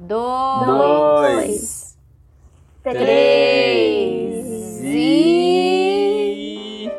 dois, Dois. três e...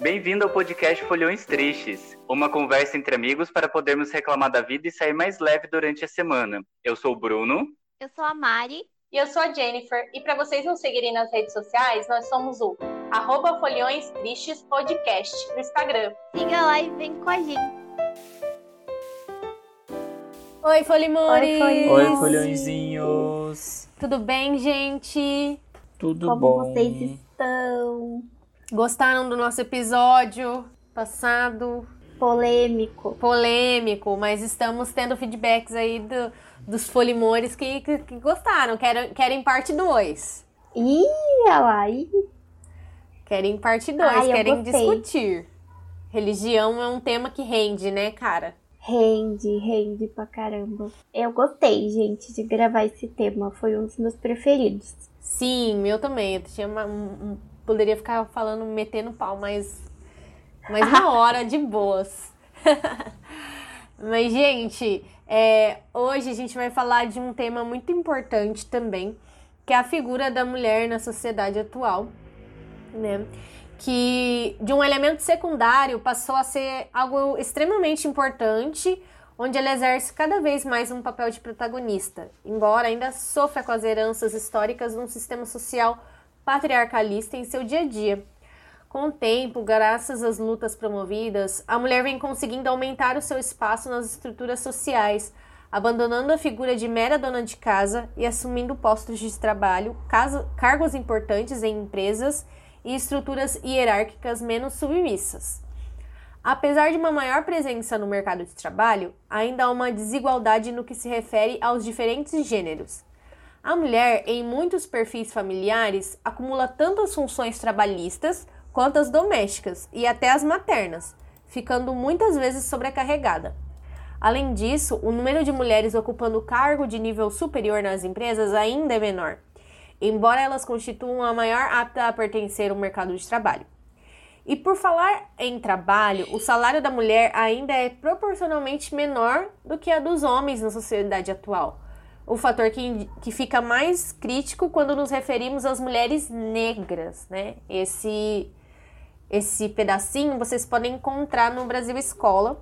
Bem-vindo ao podcast Folhões Tristes, uma conversa entre amigos para podermos reclamar da vida e sair mais leve durante a semana. Eu sou o Bruno. Eu sou a Mari. E eu sou a Jennifer. E para vocês nos seguirem nas redes sociais, nós somos o arroba Folhões Tristes Podcast no Instagram. Siga lá e vem com a gente. Oi, Folimores! Oi, Oi, folhõezinhos! Tudo bem, gente? Tudo Como bom? vocês estão? Gostaram do nosso episódio passado? Polêmico. Polêmico, mas estamos tendo feedbacks aí do- dos Folimores que, que, que gostaram, querem, querem parte 2. Ih, olha lá. Ih. Querem parte 2, Ai, eu querem discutir. Religião é um tema que rende, né, cara? Rende, rende pra caramba. Eu gostei, gente, de gravar esse tema. Foi um dos meus preferidos. Sim, meu também. Eu tinha uma- um- um- poderia ficar falando, metendo pau, mas, mas uma hora de boas. mas, gente, é, hoje a gente vai falar de um tema muito importante também, que é a figura da mulher na sociedade atual, né? Que de um elemento secundário passou a ser algo extremamente importante, onde ela exerce cada vez mais um papel de protagonista, embora ainda sofra com as heranças históricas de um sistema social patriarcalista em seu dia a dia. Com o tempo, graças às lutas promovidas, a mulher vem conseguindo aumentar o seu espaço nas estruturas sociais, abandonando a figura de mera dona de casa e assumindo postos de trabalho, casa- cargos importantes em empresas e estruturas hierárquicas menos submissas. Apesar de uma maior presença no mercado de trabalho, ainda há uma desigualdade no que se refere aos diferentes gêneros. A mulher, em muitos perfis familiares, acumula tanto as funções trabalhistas quanto as domésticas e até as maternas, ficando muitas vezes sobrecarregada. Além disso, o número de mulheres ocupando cargo de nível superior nas empresas ainda é menor, embora elas constituam a maior apta a pertencer ao mercado de trabalho. E por falar em trabalho, o salário da mulher ainda é proporcionalmente menor do que a dos homens na sociedade atual. O fator que, que fica mais crítico quando nos referimos às mulheres negras, né? Esse, esse pedacinho vocês podem encontrar no Brasil Escola,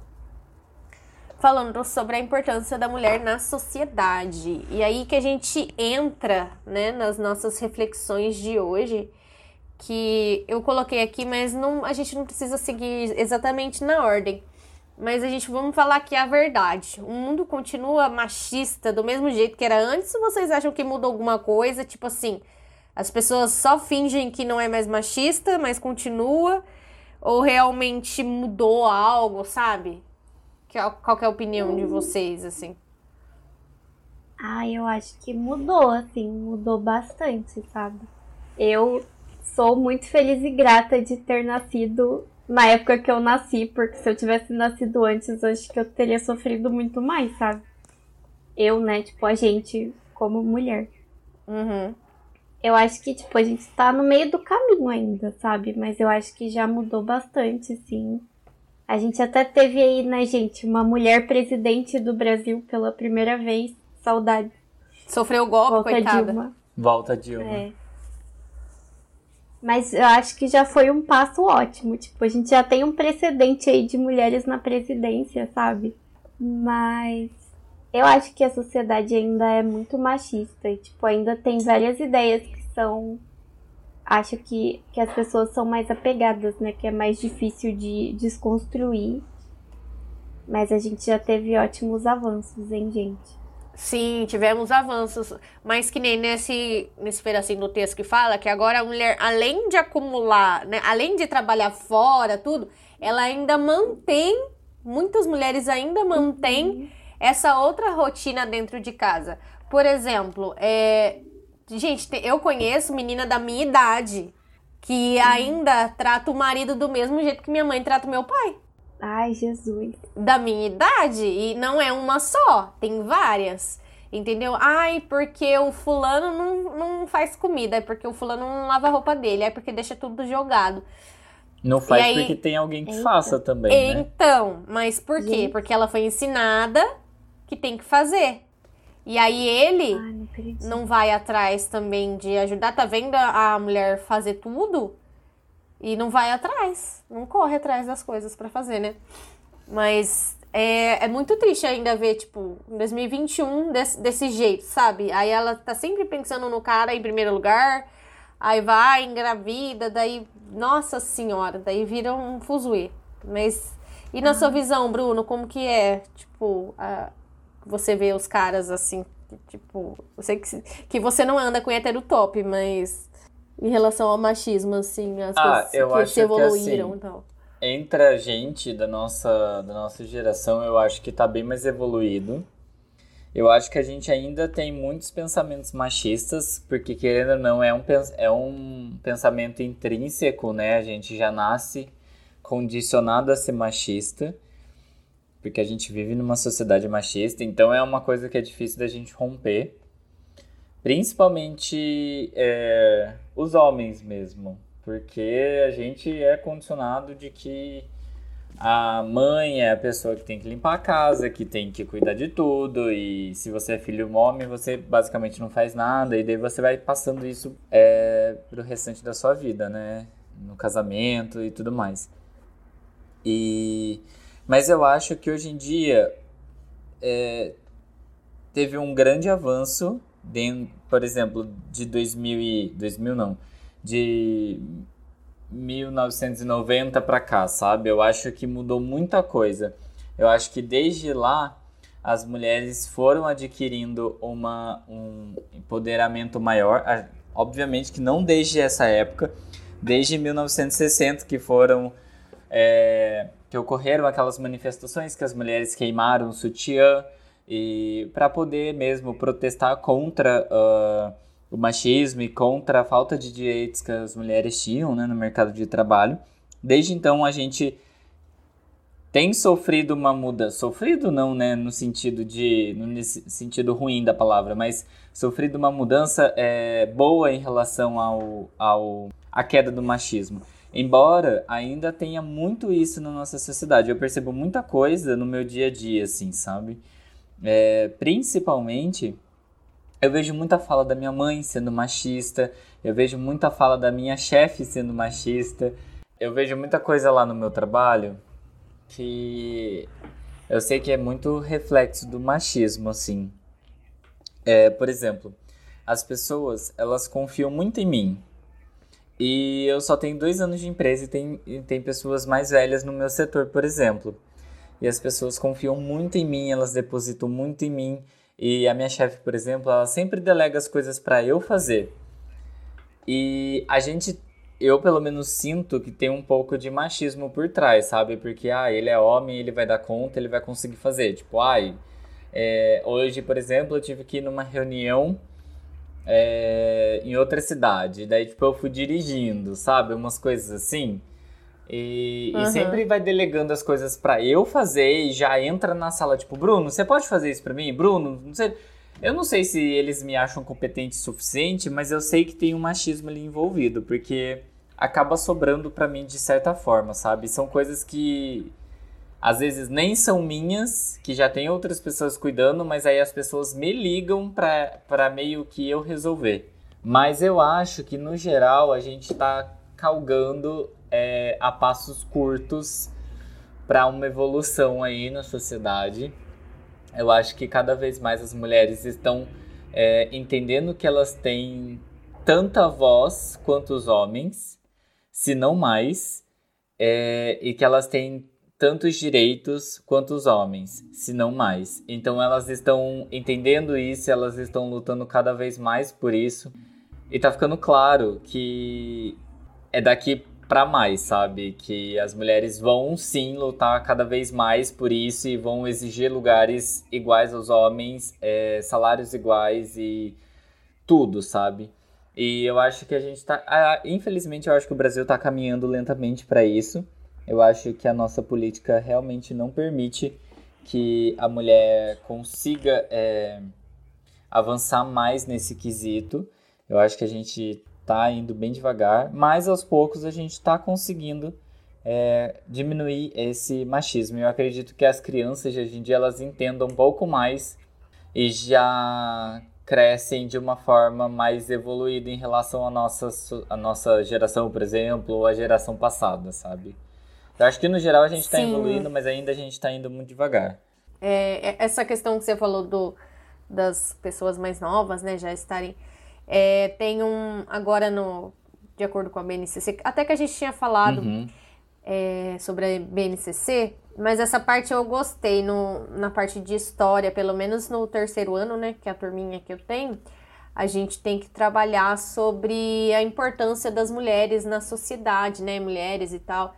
falando sobre a importância da mulher na sociedade. E aí que a gente entra, né, nas nossas reflexões de hoje, que eu coloquei aqui, mas não, a gente não precisa seguir exatamente na ordem. Mas a gente vamos falar aqui a verdade. O mundo continua machista do mesmo jeito que era antes. Vocês acham que mudou alguma coisa, tipo assim, as pessoas só fingem que não é mais machista, mas continua, ou realmente mudou algo, sabe? Que- Qual que é a opinião de vocês, assim? Ah, eu acho que mudou, assim, mudou bastante, sabe? Eu sou muito feliz e grata de ter nascido na época que eu nasci, porque se eu tivesse nascido antes, acho que eu teria sofrido muito mais, sabe? Eu, né, tipo, a gente como mulher. Uhum. Eu acho que, tipo, a gente tá no meio do caminho ainda, sabe? Mas eu acho que já mudou bastante, sim. A gente até teve aí, né, gente, uma mulher presidente do Brasil pela primeira vez. Saudade. Sofreu golpe, Volta coitada. Dilma. Volta, Dilma. É. Mas eu acho que já foi um passo ótimo. Tipo, a gente já tem um precedente aí de mulheres na presidência, sabe? Mas eu acho que a sociedade ainda é muito machista e, tipo, ainda tem várias ideias que são. Acho que, que as pessoas são mais apegadas, né? Que é mais difícil de desconstruir. Mas a gente já teve ótimos avanços, hein, gente? Sim, tivemos avanços, mas que nem nesse, nesse pedacinho do texto que fala que agora a mulher, além de acumular, né, além de trabalhar fora, tudo, ela ainda mantém, muitas mulheres ainda mantêm essa outra rotina dentro de casa. Por exemplo, é, gente, te- eu conheço menina da minha idade que ainda trata o marido do mesmo jeito que minha mãe trata o meu pai Ai, Jesus. da minha idade e não é uma só, tem várias. Entendeu? Ai, porque o fulano não, não faz comida, é porque o fulano não lava a roupa dele, é porque deixa tudo jogado. Não faz aí- porque tem alguém que Eita. faça também, né? Então, mas por quê? Gente. Porque ela foi ensinada que tem que fazer. E aí ele Ai, não não vai atrás também de ajudar. Tá vendo a mulher fazer tudo? E não vai atrás. Não corre atrás das coisas pra fazer, né? Mas é, é muito triste ainda ver, tipo, em 2021 desse, desse jeito, sabe? Aí ela tá sempre pensando no cara em primeiro lugar. Aí vai, engravida, daí, nossa senhora, daí vira um fuzuê. Mas, e na sua visão, Bruno, como que é, tipo, a- você vê os caras assim, que, tipo, eu sei que, que você não anda com hétero top, mas em relação ao machismo, assim, as Ah, coisas eu que acho se que, evoluíram assim, e tal. Entre a gente da nossa, da nossa geração, eu acho que tá bem mais evoluído. Eu acho que a gente ainda tem muitos pensamentos machistas, porque querendo ou não, é um, é um pensamento intrínseco, né? A gente já nasce condicionado a ser machista, porque a gente vive numa sociedade machista, então é uma coisa que é difícil da gente romper. Principalmente é, os homens mesmo, porque a gente é condicionado de que a mãe é a pessoa que tem que limpar a casa, que tem que cuidar de tudo, e se você é filho homem, você basicamente não faz nada, e daí você vai passando isso é, pro restante da sua vida, né? No casamento e tudo mais. E... Mas eu acho que hoje em dia é, teve um grande avanço, dentro, por exemplo, de 2000 e... 2000 não, de 1990 pra cá, sabe? Eu acho que mudou muita coisa. Eu acho que desde lá as mulheres foram adquirindo uma, um empoderamento maior. Ah, Obviamente que não desde essa época, desde 1960 que foram é, que ocorreram aquelas manifestações que as mulheres queimaram o sutiã e para poder mesmo protestar contra ah, o machismo e contra a falta de direitos que as mulheres tinham né, no mercado de trabalho. Desde então a gente tem sofrido uma mudança, sofrido não, né, no sentido de, no sentido ruim da palavra, mas sofrido uma mudança é, boa em relação ao, ao à queda do machismo. Embora ainda tenha muito isso na nossa sociedade, eu percebo muita coisa no meu dia a dia, assim, sabe? É, principalmente eu vejo muita fala da minha mãe sendo machista, eu vejo muita fala da minha chefe sendo machista, eu vejo muita coisa lá no meu trabalho que eu sei que é muito reflexo do machismo, assim. É, por exemplo, as pessoas, elas confiam muito em mim. E eu só tenho dois anos de empresa e tem, e tem pessoas mais velhas no meu setor, por exemplo. E as pessoas confiam muito em mim, elas depositam muito em mim. E a minha chefe, por exemplo, ela sempre delega as coisas para eu fazer. E a gente, eu pelo menos sinto que tem um pouco de machismo por trás, sabe? Porque, ah, ele é homem, ele vai dar conta, ele vai conseguir fazer. Tipo, ai, é, hoje, por exemplo, eu tive que ir numa reunião é, em outra cidade. Daí, tipo, eu fui dirigindo, sabe? Umas coisas assim. E, e Uhum. sempre vai delegando as coisas pra eu fazer e já entra na sala, tipo, Bruno, você pode fazer isso pra mim? Bruno, não sei. Eu não sei se eles me acham competente o suficiente, mas eu sei que tem um machismo ali envolvido, porque acaba sobrando pra mim de certa forma, sabe? São coisas que às vezes nem são minhas, que já tem outras pessoas cuidando, mas aí as pessoas me ligam pra meio que eu resolver. Mas eu acho que no geral a gente tá calgando é, a passos curtos para uma evolução aí na sociedade. Eu acho que cada vez mais as mulheres estão é, entendendo que elas têm tanta voz quanto os homens, se não mais, é, e que elas têm tantos direitos quanto os homens, se não mais. Então elas estão entendendo isso, elas estão lutando cada vez mais por isso. E tá ficando claro que é daqui pra mais, sabe? Que as mulheres vão sim lutar cada vez mais por isso e vão exigir lugares iguais aos homens, é, salários iguais e tudo, sabe? E eu acho que a gente tá. ah, infelizmente, eu acho que o Brasil tá caminhando lentamente pra isso. Eu acho que a nossa política realmente não permite que a mulher consiga é, avançar mais nesse quesito. Eu acho que a gente tá indo bem devagar, mas aos poucos a gente tá conseguindo é, diminuir esse machismo. Eu acredito que as crianças de hoje em dia elas entendam um pouco mais e já crescem de uma forma mais evoluída em relação à nossa, à nossa geração, por exemplo, ou à geração passada, sabe? Eu acho que no geral a gente está evoluindo, mas ainda a gente está indo muito devagar. É, é, essa questão que você falou do, das pessoas mais novas, né, já estarem. É, tem um. Agora, no, de acordo com a BNCC, até que a gente tinha falado uhum. é, sobre a BNCC, mas essa parte eu gostei no, na parte de história, pelo menos no terceiro ano, né, que é a turminha que eu tenho. A gente tem que trabalhar sobre a importância das mulheres na sociedade, né, mulheres e tal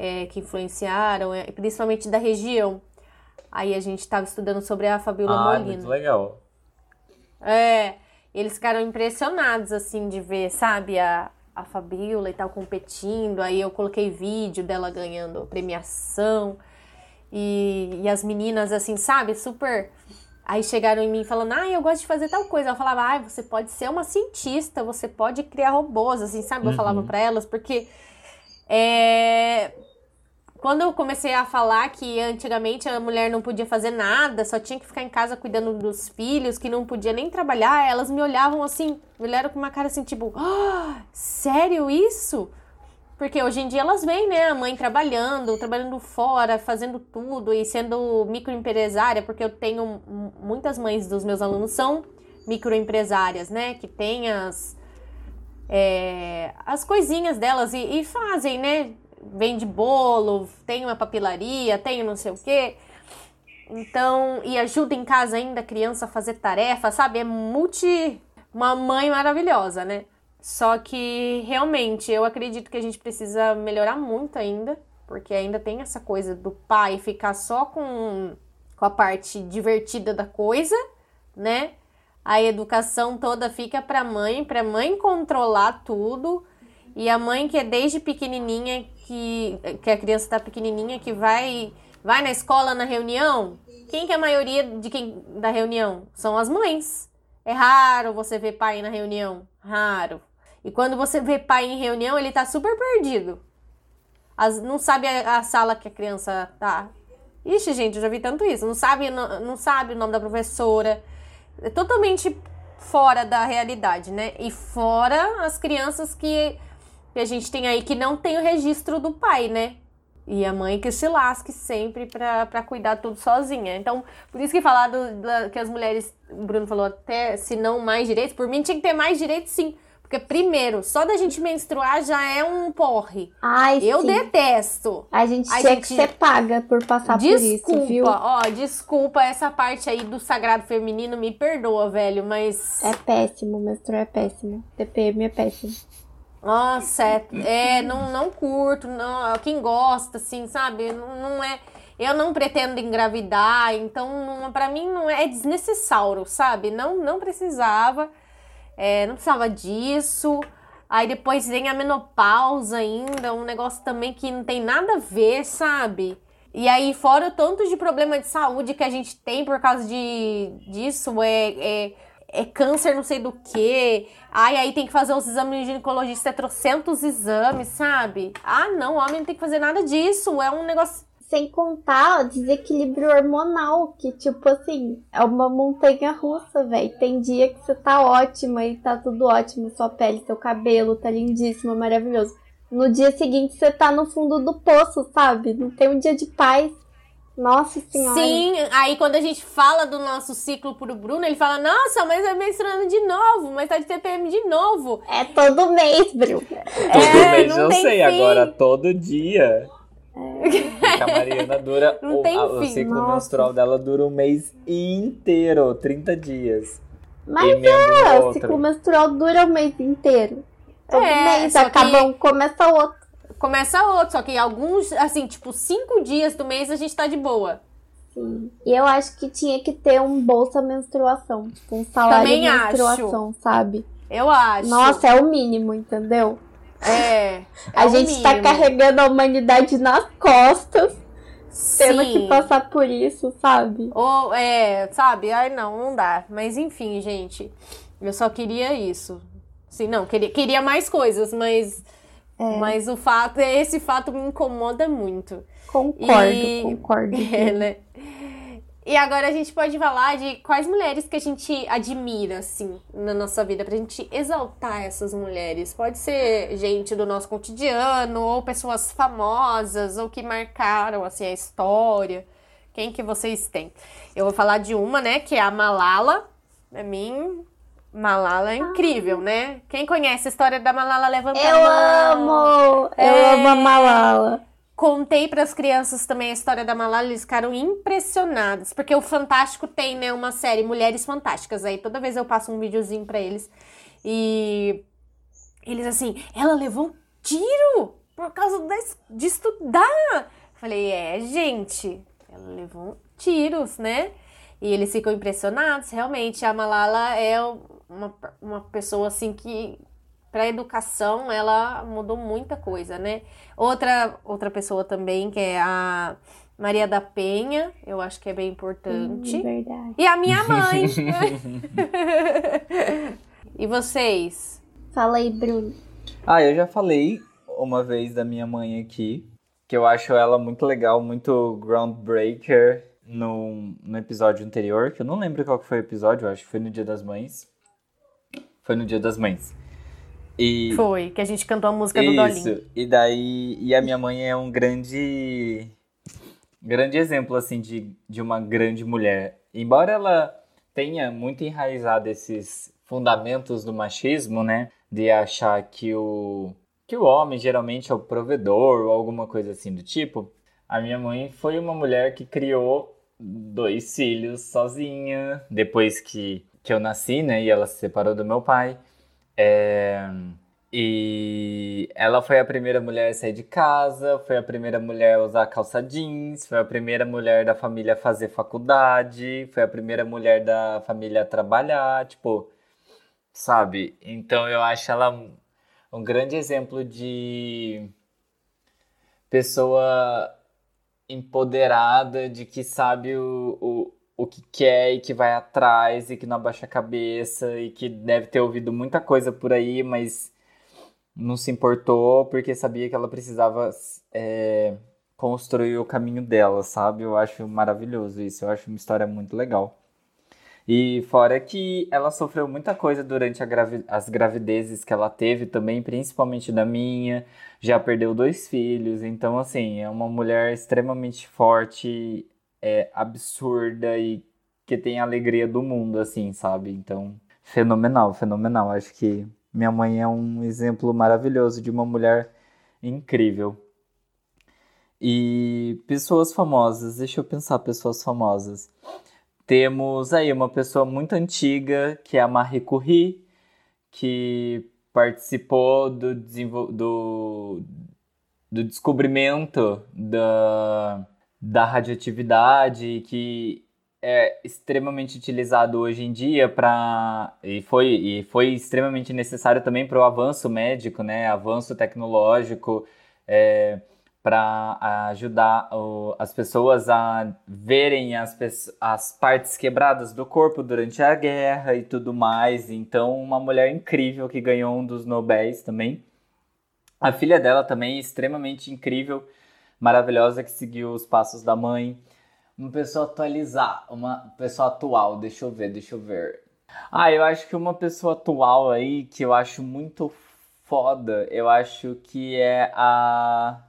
é, que influenciaram, é, principalmente da região. Aí a gente estava estudando sobre a Fabiola ah, Molina. muito legal. É, eles ficaram impressionados, assim, de ver, sabe, a, a Fabiola e tal competindo. Aí eu coloquei vídeo dela ganhando premiação. E, e as meninas, assim, sabe, super. Aí chegaram em mim falando, ah, eu gosto de fazer tal coisa. Eu falava, ah, você pode ser uma cientista, você pode criar robôs, assim, sabe? Eu uhum. falava para elas, porque é, quando eu comecei a falar que antigamente a mulher não podia fazer nada, só tinha que ficar em casa cuidando dos filhos, que não podia nem trabalhar, elas me olhavam assim, me olharam com uma cara assim, tipo, oh, sério isso? Porque hoje em dia elas veem, né, a mãe trabalhando, trabalhando fora, fazendo tudo e sendo microempresária, porque eu tenho muitas mães dos meus alunos são microempresárias, né, que têm as, é, as coisinhas delas e, e fazem, né, vende bolo, tem uma papilaria, tem não sei o quê. Então, e ajuda em casa ainda a criança a fazer tarefa, sabe? É multi. Uma mãe maravilhosa, né? Só que realmente eu acredito que a gente precisa melhorar muito ainda, porque ainda tem essa coisa do pai ficar só com, com a parte divertida da coisa, né? A educação toda fica para mãe, para mãe controlar tudo. E a mãe que é desde pequenininha que, que a criança está pequenininha, que vai, vai na escola na reunião, quem que é a maioria de quem da reunião? São as mães. É raro você ver pai na reunião, raro. E quando você vê pai em reunião, ele tá super perdido. As, não sabe a, a, sala que a criança tá. Ixi, gente, eu já vi tanto isso. Não sabe, não, não sabe o nome da professora. É totalmente fora da realidade, né? E fora as crianças que que a gente tem aí que não tem o registro do pai, né? E a mãe que se lasque sempre para cuidar tudo sozinha. Então, por isso que falar do, da, que as mulheres, o Bruno falou até, se não mais direitos, por mim tinha que ter mais direitos sim. Porque, primeiro, só da gente menstruar já é um porre. Ai, Eu sim. detesto. A gente a tinha gente... que ser paga por passar desculpa, por isso, viu? Ó, desculpa, essa parte aí do sagrado feminino me perdoa, velho, mas... É péssimo, menstruar é péssimo. TPM é péssimo. Nossa, é, é, não, não curto, não, quem gosta, assim, sabe? Não, não é. Eu não pretendo engravidar, então para mim não é, é desnecessário, sabe? Não, não precisava, é, não precisava disso. Aí depois vem a menopausa ainda, um negócio também que não tem nada a ver, sabe? E aí, fora o tanto de problema de saúde que a gente tem por causa de, disso, é, é é câncer não sei do que. Ai, aí tem que fazer os exames de ginecologista, é trocentos exames, sabe? Ah, não, homem não tem que fazer nada disso. É um negócio. Sem contar o desequilíbrio hormonal, que, tipo assim, é uma montanha russa, velho. Tem dia que você tá ótima e tá tudo ótimo, sua pele, seu cabelo tá lindíssimo, maravilhoso. No dia seguinte você tá no fundo do poço, sabe? Não tem um dia de paz. Nossa senhora. Sim, aí quando a gente fala do nosso ciclo pro Bruno, ele fala: Nossa, mas é menstruando de novo, mas tá de TPM de novo. É todo mês, Bruno. Todo é, mês eu sei, fim. agora todo dia. É. A Mariana dura. Não o, tem a, fim. o ciclo Nossa. menstrual dela dura um mês inteiro 30 dias. Mas é, o ciclo menstrual dura um mês inteiro. Todo é, mês acaba que... um, começa outro começa outro. Só que alguns, assim, tipo, cinco dias do mês a gente tá de boa. Sim. E eu acho que tinha que ter um bolsa menstruação. Tipo, um salário Também menstruação, acho. sabe? Eu acho. Nossa, é o mínimo, entendeu? É. é a gente tá mínimo. tá carregando a humanidade nas costas. Sim. Tendo que passar por isso, sabe? Ou, é, sabe? Ai, não, não dá. Mas enfim, gente. Eu só queria isso. Sim, não, queria, queria mais coisas, mas É. Mas o fato, esse fato me incomoda muito. Concordo, E- concordo. É, né? E agora a gente pode falar de quais mulheres que a gente admira, assim, na nossa vida, pra gente exaltar essas mulheres. Pode ser gente do nosso cotidiano, ou pessoas famosas, ou que marcaram, assim, a história. Quem que vocês têm? Eu vou falar de uma, né, que é a Malala. Pra mim, Malala é incrível, né? Quem conhece a história da Malala, levanta a Eu mão. amo! Eu É. amo a Malala. Contei para as crianças também a história da Malala, eles ficaram impressionados, porque o Fantástico tem, né, uma série Mulheres Fantásticas, aí toda vez eu passo um videozinho para eles e eles assim, ela levou um tiro por causa de estudar. Falei, é, gente, ela levou tiros, né? E eles ficam impressionados, realmente, a Malala é uma, uma pessoa assim que para educação ela mudou muita coisa, né? Outra, outra pessoa também, que é a Maria da Penha, eu acho que é bem importante. Hum, verdade. E a minha mãe. e vocês? Fala aí, Bruno. Ah, eu já falei uma vez da minha mãe aqui, que eu acho ela muito legal, muito groundbreaker no, no episódio anterior, que eu não lembro qual que foi o episódio, eu acho que foi no Dia das Mães. Foi no Dia das Mães. E Foi, que a gente cantou a música do Dolinho. isso. E daí, e a minha mãe é um grande grande exemplo assim de, de uma grande mulher. Embora ela tenha muito enraizado esses fundamentos do machismo, né, de achar que o que o homem geralmente é o provedor ou alguma coisa assim do tipo, a minha mãe foi uma mulher que criou dois filhos sozinha depois que, que eu nasci, né? E ela se separou do meu pai. É, E ela foi a primeira mulher a sair de casa, foi a primeira mulher a usar calça jeans, foi a primeira mulher da família a fazer faculdade, foi a primeira mulher da família a trabalhar, tipo, sabe? Então eu acho ela um- grande exemplo de pessoa empoderada, de que sabe o, o, o que quer e que vai atrás e que não abaixa a cabeça e que deve ter ouvido muita coisa por aí, mas não se importou porque sabia que ela precisava é, construir o caminho dela, sabe? Eu acho maravilhoso isso, eu acho uma história muito legal. E fora que ela sofreu muita coisa durante gravi- as gravidezes que ela teve também, principalmente da minha. Já perdeu dois filhos, então assim, é uma mulher extremamente forte, é absurda e que tem a alegria do mundo, assim, sabe? Então, fenomenal, fenomenal. Acho que minha mãe é um exemplo maravilhoso de uma mulher incrível. E pessoas famosas, deixa eu pensar, pessoas famosas. Temos aí uma pessoa muito antiga, que é a Marie Curie, que participou do, do, do descobrimento da, da radioatividade, que é extremamente utilizado hoje em dia para e foi e foi extremamente necessário também para o avanço médico, né? Avanço tecnológico, é, para ajudar o- as pessoas a verem as, as partes quebradas do corpo durante a guerra e tudo mais. Então, uma mulher incrível que ganhou um dos Nobéis também. A filha dela também, extremamente incrível, maravilhosa, que seguiu os passos da mãe. Uma pessoa atualizar, uma pessoa atual, deixa eu ver, deixa eu ver. Ah, eu acho que uma pessoa atual aí que eu acho muito foda, eu acho que é a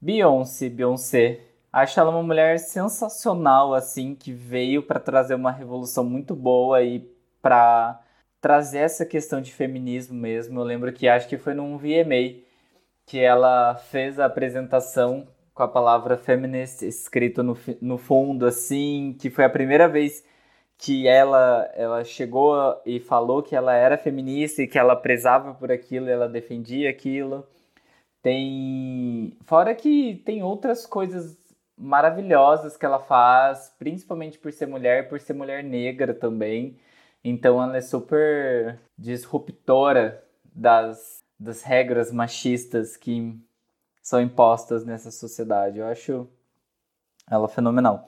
Beyoncé, Beyoncé. Acho ela uma mulher sensacional, assim, que veio para trazer uma revolução muito boa e para trazer essa questão de feminismo mesmo. Eu lembro que acho que foi num VMA que ela fez a apresentação com a palavra feminist escrito no, no fundo, assim, que foi a primeira vez que ela, ela chegou e falou que ela era feminista e que ela prezava por aquilo, ela defendia aquilo. Tem. Fora que tem outras coisas maravilhosas que ela faz, principalmente por ser mulher, por ser mulher negra também. Então ela é super disruptora das, das regras machistas que são impostas nessa sociedade. Eu acho ela fenomenal.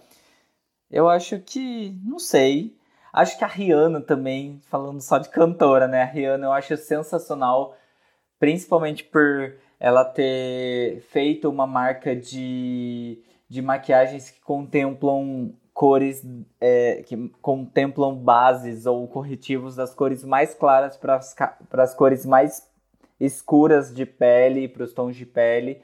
Eu acho que, não sei, acho que a Rihanna também, falando só de cantora, né? A Rihanna eu acho sensacional principalmente por ela ter feito uma marca de, de maquiagens que contemplam cores é, que contemplam bases ou corretivos das cores mais claras para as cores mais escuras de pele, para os tons de pele.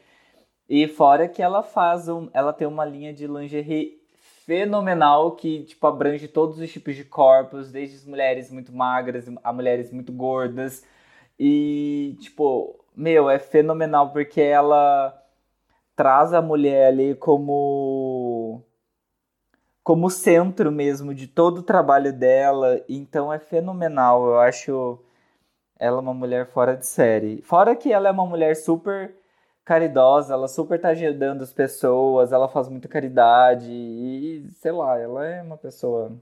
E fora que ela faz um, ela tem uma linha de lingerie fenomenal que tipo abrange todos os tipos de corpos, desde as mulheres muito magras a mulheres muito gordas. E tipo, meu, é fenomenal porque ela traz a mulher ali como como centro mesmo de todo o trabalho dela, então é fenomenal. Eu acho ela uma mulher fora de série. Fora que ela é uma mulher super caridosa, ela super tá ajudando as pessoas, ela faz muita caridade e, sei lá, ela é uma pessoa.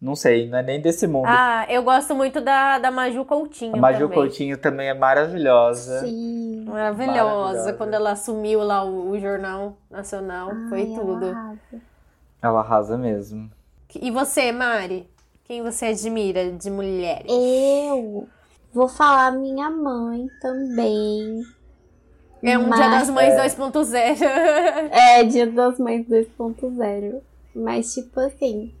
Não sei, não é nem desse mundo. Ah, eu gosto muito da, da Maju Coutinho. A Maju também. Coutinho também é maravilhosa. Sim. Maravilhosa. Maravilhosa. Quando ela assumiu lá o, o Jornal Nacional, foi Ai, ela tudo. arrasa. Ela arrasa mesmo. E você, Mari? Quem você admira de mulheres? Eu vou falar minha mãe também. É um Dia Mas- das Mães 2.0. É, Dia das Mães 2.0. Mas, tipo assim,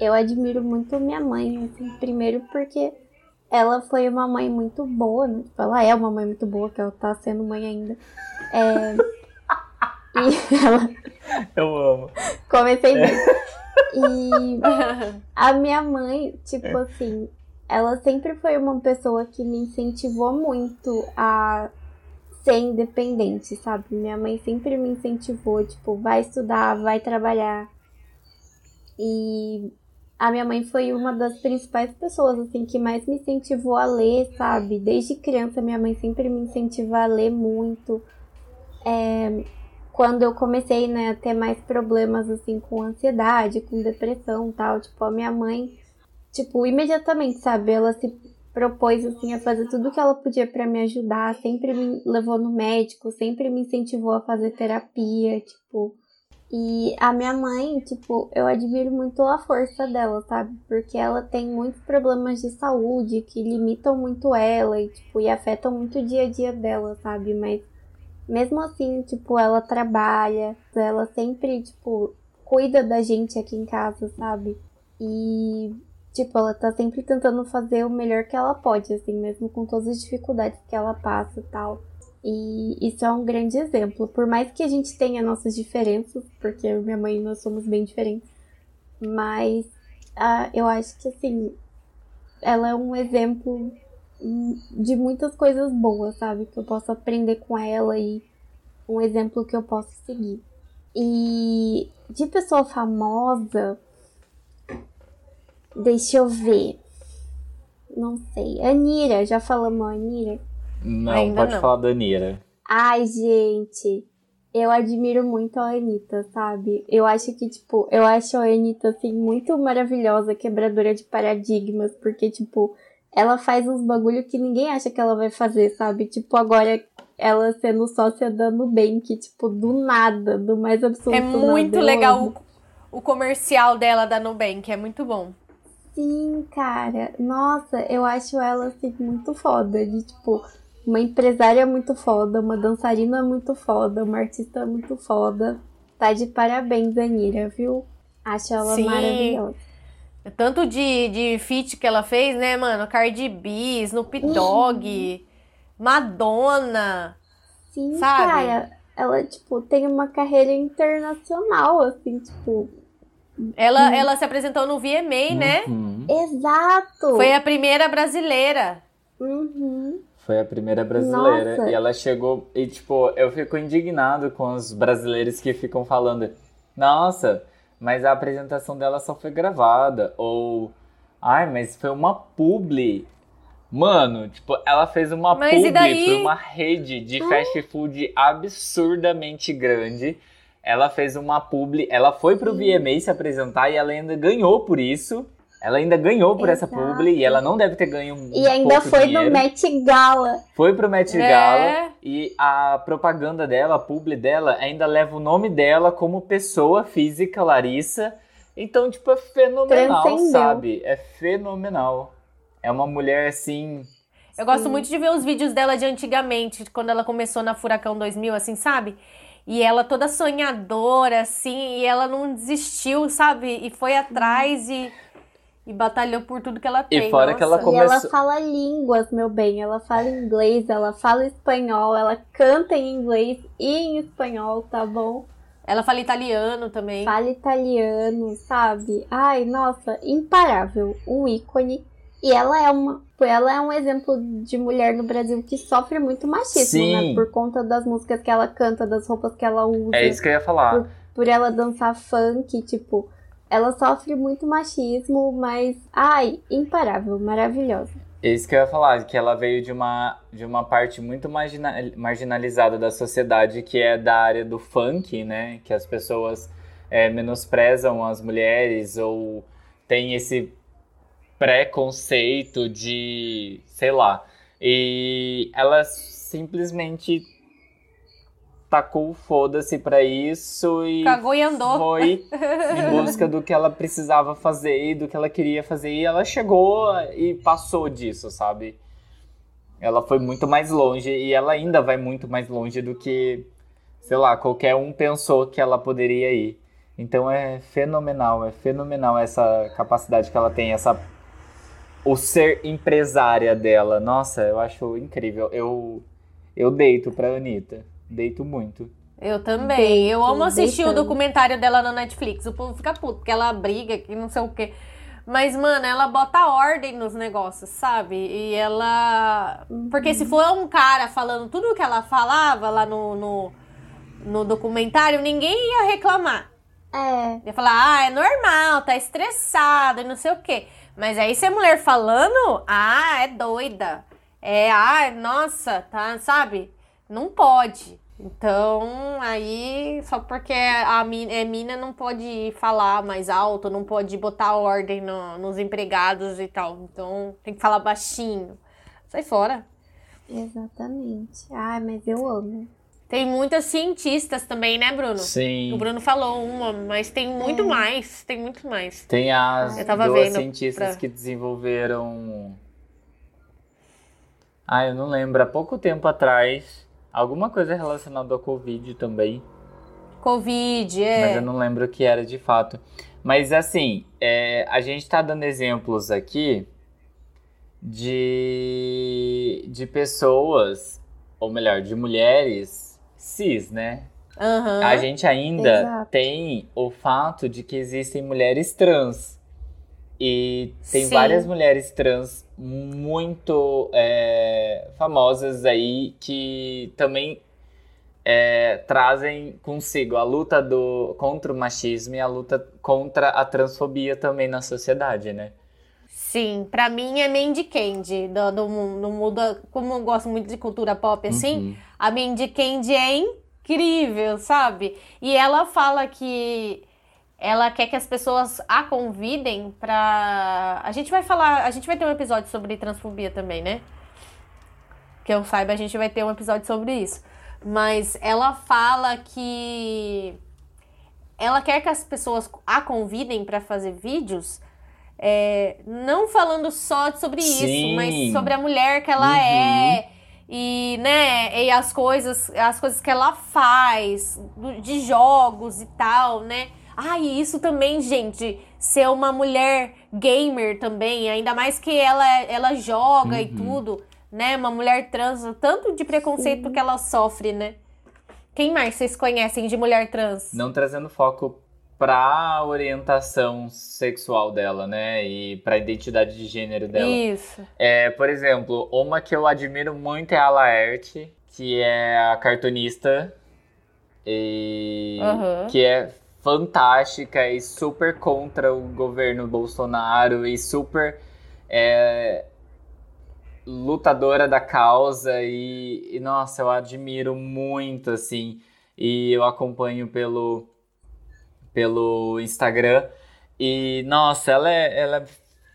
eu admiro muito minha mãe, assim, primeiro porque ela foi uma mãe muito boa, né? Tipo, ela é uma mãe muito boa, que ela tá sendo mãe ainda. É... E ela Eu amo. comecei bem. E a minha mãe, tipo assim, ela sempre foi uma pessoa que me incentivou muito a ser independente, sabe? Minha mãe sempre me incentivou, tipo, vai estudar, vai trabalhar. E a minha mãe foi uma das principais pessoas, assim, que mais me incentivou a ler, sabe? Desde criança, minha mãe sempre me incentiva a ler muito. É, quando eu comecei, né, a ter mais problemas, assim, com ansiedade, com depressão tal, tipo, a minha mãe, tipo, imediatamente, sabe? Ela se propôs, assim, a fazer tudo que ela podia pra me ajudar, sempre me levou no médico, sempre me incentivou a fazer terapia, tipo. E a minha mãe, tipo, eu admiro muito a força dela, sabe? Porque ela tem muitos problemas de saúde que limitam muito ela e, tipo, e afetam muito o dia a dia dela, sabe? Mas mesmo assim, tipo, ela trabalha, ela sempre, tipo, cuida da gente aqui em casa, sabe? E, tipo, ela tá sempre tentando fazer o melhor que ela pode, assim, mesmo com todas as dificuldades que ela passa e tal. E isso é um grande exemplo. Por mais que a gente tenha nossas diferenças, porque eu e minha mãe nós somos bem diferentes, mas ah, eu acho que, assim, ela é um exemplo de muitas coisas boas, sabe? Que eu posso aprender com ela e um exemplo que eu posso seguir. E de pessoa famosa, deixa eu ver. Não sei. Anira, já falamos a Anira? Não, Ainda pode não. falar da Anira. Ai, gente, eu admiro muito a Anitta, sabe? Eu acho que, tipo, eu acho a Anitta, assim, muito maravilhosa, quebradora de paradigmas, porque, tipo, ela faz uns bagulho que ninguém acha que ela vai fazer, sabe? Tipo, agora ela sendo sócia da Nubank, tipo, do nada, do mais absurdo. É muito legal o, o comercial dela da Nubank, é muito bom. Sim, cara. Nossa, eu acho ela, assim, muito foda. De, tipo, uma empresária muito foda, uma dançarina muito foda, uma artista muito foda. Tá de parabéns, Anira, viu? Acho ela Sim. maravilhosa. Tanto de, de feat que ela fez, né, mano? Cardi B, Snoop Dogg, Madonna. Sim, Sabe? cara. Ela, tipo, tem uma carreira internacional, assim, tipo. Ela, ela se apresentou no VMA, né? Uhum. Exato! Foi a primeira brasileira. Uhum. Foi a primeira brasileira. Nossa. E ela chegou. E, tipo, eu fico indignado com os brasileiros que ficam falando: Nossa, mas a apresentação dela só foi gravada. Ou. Ai, mas foi uma publi. Mano, tipo, ela fez uma Mas publi pra uma rede de fast food absurdamente grande. Ela fez uma publi. Ela foi pro VMA se apresentar e ela ainda ganhou por isso. Ela ainda ganhou por essa Exato. publi e ela não deve ter ganho um E ainda pouco foi dinheiro. no Met Gala. Foi pro Met É. Gala e a propaganda dela, a publi dela, ainda leva o nome dela como pessoa física, Larissa. Então, tipo, é fenomenal, Transcendeu. sabe? É fenomenal. É uma mulher assim. Eu gosto muito de ver os vídeos dela de antigamente, quando ela começou na Furacão 2000, assim, sabe? E ela toda sonhadora, assim, e ela não desistiu, sabe? E foi atrás e, e batalhou por tudo que ela tem. E fora que ela Nossa. E ela Começou- fala línguas, meu bem. Ela fala inglês, ela fala espanhol, ela canta em inglês e em espanhol, tá bom? Ela fala italiano também. Fala italiano, sabe? Ai, nossa, imparável, um ícone. E ela é uma, ela é um exemplo de mulher no Brasil que sofre muito machismo, Sim. né? Por conta das músicas que ela canta, das roupas que ela usa, É isso que eu ia falar. por ela dançar funk, tipo, ela sofre muito machismo, mas ai, imparável, maravilhosa. É isso que eu ia falar, que ela veio de uma, de uma parte muito margina- marginalizada da sociedade, que é da área do funk, né? Que as pessoas é, menosprezam as mulheres ou tem esse preconceito de, sei lá. E ela simplesmente tacou foda-se pra isso e Cagou e andou. foi em busca do que ela precisava fazer e do que ela queria fazer. E ela chegou e passou disso, sabe? Ela foi muito mais longe e ela ainda vai muito mais longe do que, sei lá, qualquer um pensou que ela poderia ir. Então é fenomenal, é fenomenal essa capacidade que ela tem, essa o ser empresária dela. Nossa, eu acho incrível. Eu eu deito pra Anitta. Deito muito. Eu também. Deito, eu amo assistir o deitando. documentário dela na Netflix. O povo fica puto, porque ela briga, que não sei o quê. Mas, mano, ela bota ordem nos negócios, sabe? E ela. Porque se for um cara falando tudo o que ela falava lá no, no, no documentário, ninguém ia reclamar. É, Ia falar, ah, é normal, tá estressada e não sei o quê. Mas aí se a mulher falando, ah, é doida. É, ah, nossa, tá, sabe? Não pode. Então, aí, só porque a mina, é mina não pode falar mais alto, não pode botar ordem no- nos empregados e tal. Então, tem que falar baixinho. Sai fora. exatamente. Ai, mas eu amo. Tem muitas cientistas também, né, Bruno? Sim. O Bruno falou uma, mas tem muito mais. Tem muito mais. Tem as Eu tava duas vendo cientistas pra- que desenvolveram. Ah, eu não lembro. Há pouco tempo atrás. Alguma coisa relacionada ao Covid também. Covid, Mas é. eu não lembro o que era de fato. Mas assim, é, a gente tá dando exemplos aqui de, de pessoas, ou melhor, de mulheres cis, né? Aham. A gente ainda Exato. tem o fato de que existem mulheres trans. E tem Sim. várias mulheres trans muito é, famosas aí que também é, trazem consigo a luta do, contra o machismo e a luta contra a transfobia também na sociedade, né? Sim, pra mim é Mandy Candy. Do, do, no mundo, como eu gosto muito de cultura pop, assim, Uhum. A Mandy Candy é incrível, sabe? E ela fala que ela quer que as pessoas a convidem pra. A gente vai falar. A gente vai ter um episódio sobre transfobia também, né? Que eu saiba, a gente vai ter um episódio sobre isso. Mas ela fala que ela quer que as pessoas a convidem pra fazer vídeos. é, não falando só sobre isso, Sim. mas sobre a mulher que ela Uhum. é e né e as coisas as coisas que ela faz de jogos e tal né? Ah e isso também gente ser uma mulher gamer também ainda mais que ela ela joga e Uhum. tudo né? Uma mulher trans tanto de preconceito que ela sofre né? Quem mais vocês conhecem de mulher trans? Não trazendo foco pra orientação sexual dela, né? E pra identidade de gênero dela. isso É, por exemplo, uma que eu admiro muito é a Laerte, que é a cartunista. E Aham. que é fantástica e super contra o governo Bolsonaro e super é, lutadora da causa e, e, nossa, eu admiro muito assim e eu acompanho pelo pelo Instagram e nossa, ela é, ela é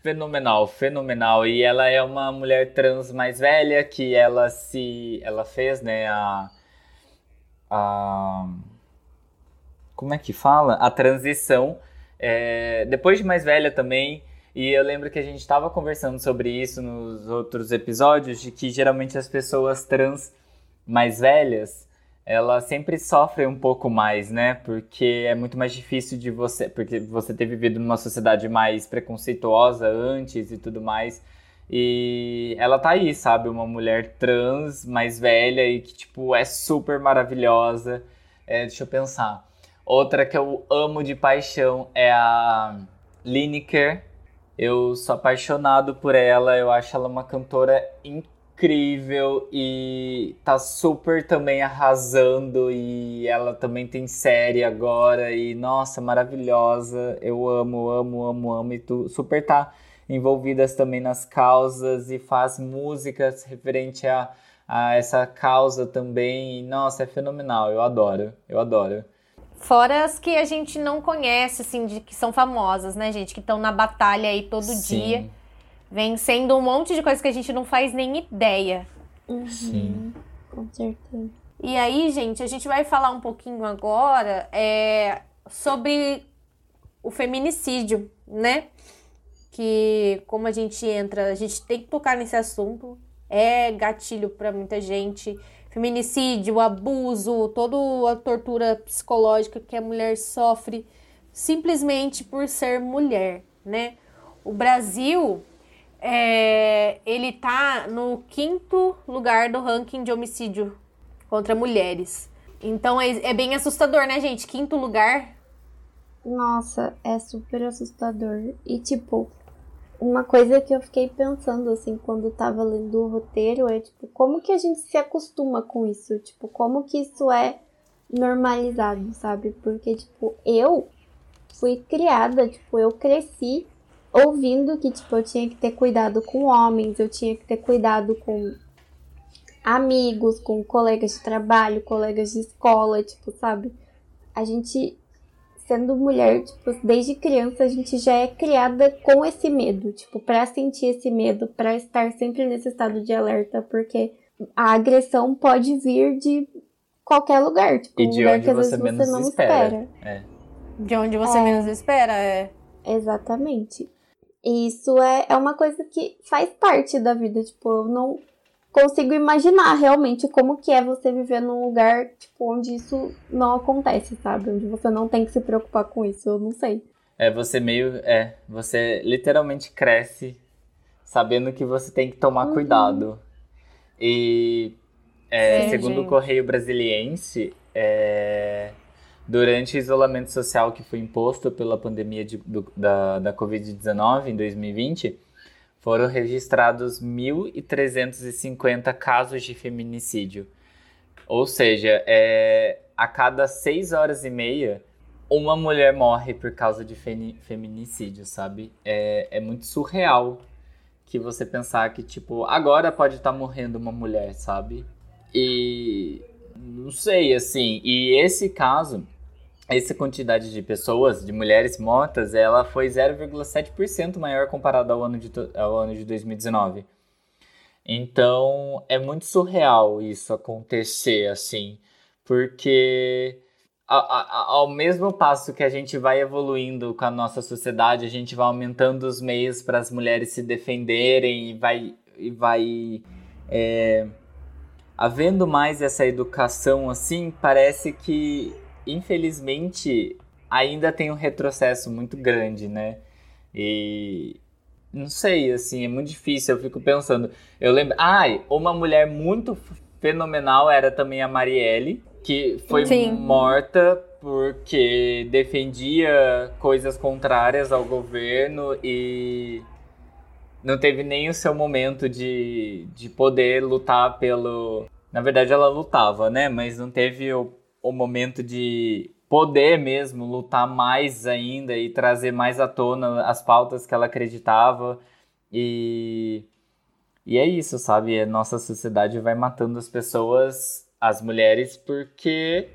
fenomenal, fenomenal e ela é uma mulher trans mais velha que ela se ela fez, né, a a como é que fala? A transição. é, depois de mais velha também. E eu lembro que a gente estava conversando sobre isso nos outros episódios, de que geralmente as pessoas trans mais velhas, elas sempre sofrem um pouco mais, né? Porque é muito mais difícil de você, porque você ter vivido numa sociedade mais preconceituosa antes e tudo mais. E ela tá aí, sabe? Uma mulher trans, mais velha e que, tipo, é super maravilhosa. É, deixa eu pensar. Outra que eu amo de paixão é a Lineker. Eu sou apaixonado por ela, eu acho ela uma cantora incrível e tá super também arrasando e ela também tem série agora e nossa, maravilhosa. Eu amo, amo, amo, amo e tu super tá envolvidas também nas causas e faz músicas referente a, a essa causa também. Nossa, é fenomenal, eu adoro, eu adoro. Fora as que a gente não conhece, assim, de que são famosas, né, gente? Que estão na batalha aí todo Sim. dia. Vencendo um monte de coisas que a gente não faz nem ideia. Uhum. Sim. Com certeza. E aí, gente, a gente vai falar um pouquinho agora é, sobre o feminicídio, né? que como a gente entra, a gente tem que tocar nesse assunto. É gatilho para muita gente. Feminicídio, abuso, toda a tortura psicológica que a mulher sofre simplesmente por ser mulher, né? O Brasil, é, ele tá no quinto lugar do ranking de homicídio contra mulheres. Então é, é bem assustador, né, gente? Quinto lugar. Nossa, é super assustador. E tipo, uma coisa que eu fiquei pensando, assim, quando tava lendo o roteiro é, tipo, como que a gente se acostuma com isso? Tipo, como que isso é normalizado, sabe? Porque, tipo, eu fui criada, tipo, eu cresci ouvindo que, tipo, eu tinha que ter cuidado com homens, eu tinha que ter cuidado com amigos, com colegas de trabalho, colegas de escola, tipo, sabe? A gente sendo mulher, tipo, desde criança a gente já é criada com esse medo, tipo, para sentir esse medo, para estar sempre nesse estado de alerta, porque a agressão pode vir de qualquer lugar, tipo, e de um onde que às você, vezes você não espera. espera. É. De onde você é. menos espera, é. Exatamente. E isso é, é uma coisa que faz parte da vida, tipo, eu não consigo imaginar realmente como que é você viver num lugar, tipo, onde isso não acontece, sabe? Onde você não tem que se preocupar com isso, eu não sei. É, você meio, é, você literalmente cresce sabendo que você tem que tomar uhum. cuidado. E, é, Sim, segundo gente. o Correio Brasiliense, é, durante o isolamento social que foi imposto pela pandemia de, do, da, da Covid-19 em 2020, foram registrados 1.350 casos de feminicídio. Ou seja, é, a cada seis horas e meia, uma mulher morre por causa de feminicídio, sabe? É, é muito surreal que você pensar que, tipo, agora pode estar tá morrendo uma mulher, sabe? E não sei, assim. E esse caso essa quantidade de pessoas, de mulheres mortas, ela foi 0,7% maior comparado ao ano, de, ao ano de 2019. Então, é muito surreal isso acontecer, assim, porque ao mesmo passo que a gente vai evoluindo com a nossa sociedade, a gente vai aumentando os meios para as mulheres se defenderem e vai, e vai é, havendo mais essa educação, assim, parece que infelizmente, ainda tem um retrocesso muito grande, né? E não sei, assim, é muito difícil. Eu fico pensando. Eu lembro. Ai, uma mulher muito fenomenal era também a Marielle, que foi Sim. morta porque defendia coisas contrárias ao governo e não teve nem o seu momento de, de poder lutar pelo. Na verdade, ela lutava, né? Mas não teve o o momento de poder mesmo lutar mais ainda e trazer mais à tona as pautas que ela acreditava. E, e é isso, sabe? A nossa sociedade vai matando as pessoas, as mulheres, porque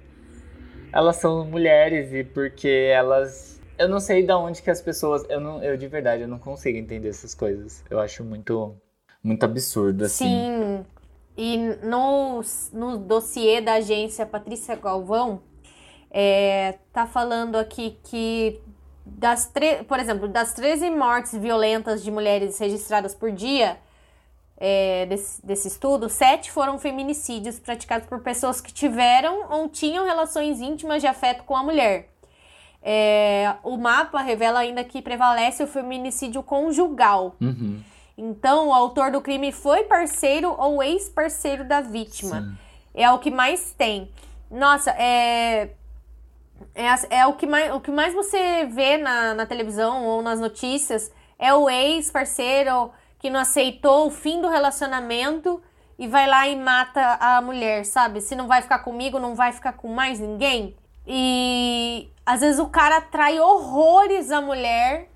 elas são mulheres e porque elas. Eu não sei de onde que as pessoas. Eu, não, eu de verdade eu não consigo entender essas coisas. Eu acho muito, muito absurdo, assim. Sim. E no, no dossiê da agência Patrícia Galvão, é, tá falando aqui que das tre... por exemplo, das 13 mortes violentas de mulheres registradas por dia, é, desse, desse estudo, sete foram feminicídios praticados por pessoas que tiveram ou tinham relações íntimas de afeto com a mulher. É, o mapa revela ainda que prevalece o feminicídio conjugal. Uhum. Então, o autor do crime foi parceiro ou ex-parceiro da vítima. Sim. É o que mais tem. Nossa, é. É, é o, que mais, o que mais você vê na, na televisão ou nas notícias é o ex-parceiro que não aceitou o fim do relacionamento e vai lá e mata a mulher, sabe? Se não vai ficar comigo, não vai ficar com mais ninguém. E às vezes o cara trai horrores a mulher,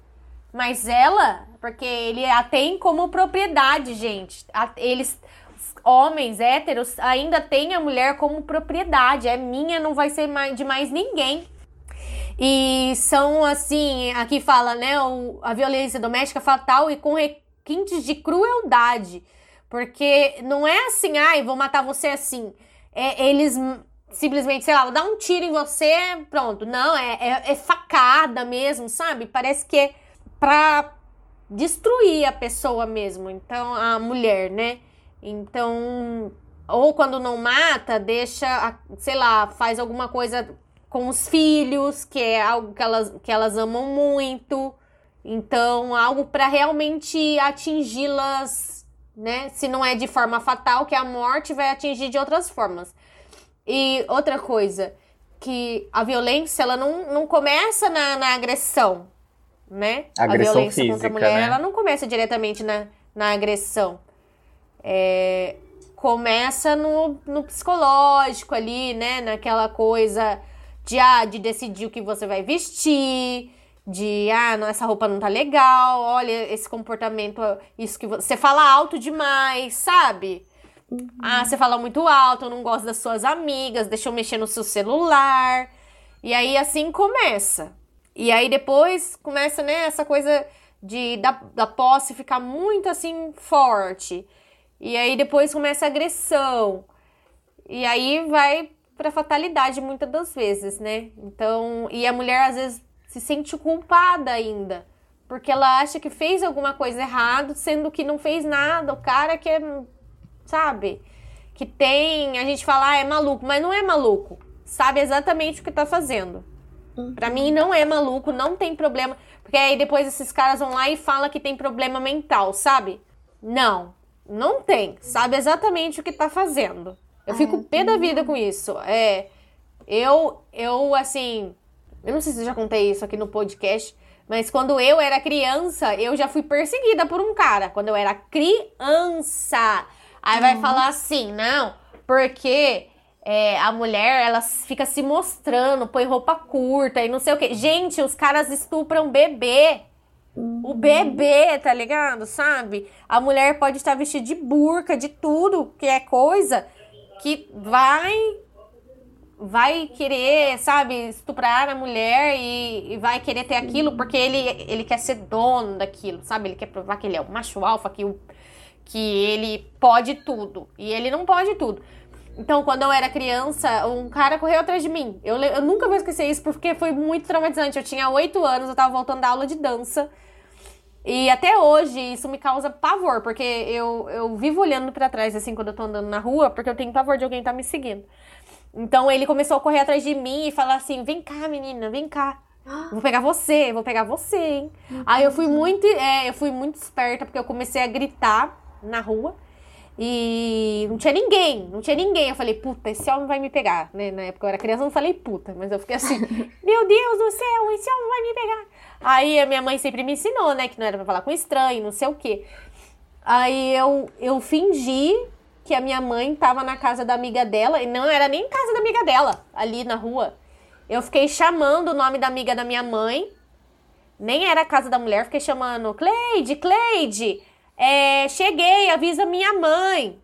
mas ela, porque ele a tem como propriedade, gente. Eles, homens héteros, ainda têm a mulher como propriedade. É minha, não vai ser mais, de mais ninguém. E são assim, aqui fala, né, o- a violência doméstica fatal e com requintes de crueldade. Porque não é assim, ai, vou matar você assim. É, eles simplesmente, sei lá, vou dar um tiro em você, pronto. Não, é, é, é facada mesmo, sabe? Parece que pra destruir a pessoa mesmo. Então, a mulher, né? Então, ou quando não mata, deixa, sei lá, faz alguma coisa com os filhos, que é algo que elas, que elas amam muito. Então, algo para realmente atingi-las, né? Se não é de forma fatal, que a morte vai atingir de outras formas. E outra coisa, que a violência, ela não, não começa na, na agressão, né? Agressão a violência contra física, a mulher, né? ela não começa diretamente na, na agressão. É, começa no, no psicológico ali, né? Naquela coisa de, ah, de decidir o que você vai vestir, de, ah, não, essa roupa não tá legal, olha esse comportamento, isso que você, você fala alto demais, sabe? Ah, você fala muito alto, eu não gosto das suas amigas, deixa eu mexer no seu celular. E aí assim começa. E aí depois começa, né, essa coisa de da, da posse ficar muito assim forte. E aí depois começa a agressão. E aí vai pra fatalidade muitas das vezes, né? Então, e a mulher às vezes se sente culpada ainda, porque ela acha que fez alguma coisa errado, sendo que não fez nada. O cara que é, sabe, que tem, a gente fala, ah, é maluco, mas não é maluco. Sabe exatamente o que tá fazendo. Pra mim não é maluco, não tem problema, porque aí depois esses caras vão lá e falam que tem problema mental, sabe? Não, não tem. Sabe exatamente o que tá fazendo. Eu fico pé da vida com isso. É, eu, eu, assim, eu não sei se eu já contei isso aqui no podcast, mas quando eu era criança, eu já fui perseguida por um cara. Quando eu era criança. Aí vai falar assim, não, porque é, a mulher, ela fica se mostrando, põe roupa curta e não sei o quê. Gente, os caras estupram bebê. O bebê, tá ligado? Sabe? A mulher pode estar vestida de burca, de tudo que é coisa que vai vai querer, sabe, estuprar a mulher e, e vai querer ter aquilo porque ele, ele quer ser dono daquilo, sabe? Ele quer provar que ele é um macho alfa, que, o, que ele pode tudo. E ele não pode tudo. Então, quando eu era criança, um cara correu atrás de mim. Eu, eu nunca vou esquecer isso porque foi muito traumatizante. Eu tinha oito anos, eu tava voltando da aula de dança. E até hoje isso me causa pavor, porque eu, eu vivo olhando pra trás assim quando eu tô andando na rua, porque eu tenho pavor de alguém estar me seguindo. Então ele começou a correr atrás de mim e falar assim: vem cá, menina, vem cá. Vou pegar você, vou pegar você, hein? Aí eu fui muito, é, eu fui muito esperta, porque eu comecei a gritar na rua. E não tinha ninguém, não tinha ninguém. Eu falei, puta, esse homem vai me pegar. Né? Na época eu era criança, eu não falei puta, mas eu fiquei assim, meu Deus do céu, esse homem vai me pegar. Aí a minha mãe sempre me ensinou, né, que não era pra falar com estranho, não sei o quê. Aí eu, eu fingi que a minha mãe tava na casa da amiga dela, e não era nem casa da amiga dela, ali na rua. Eu fiquei chamando o nome da amiga da minha mãe, nem era a casa da mulher, fiquei chamando, Cleide, Cleide, é, cheguei, avisa minha mãe.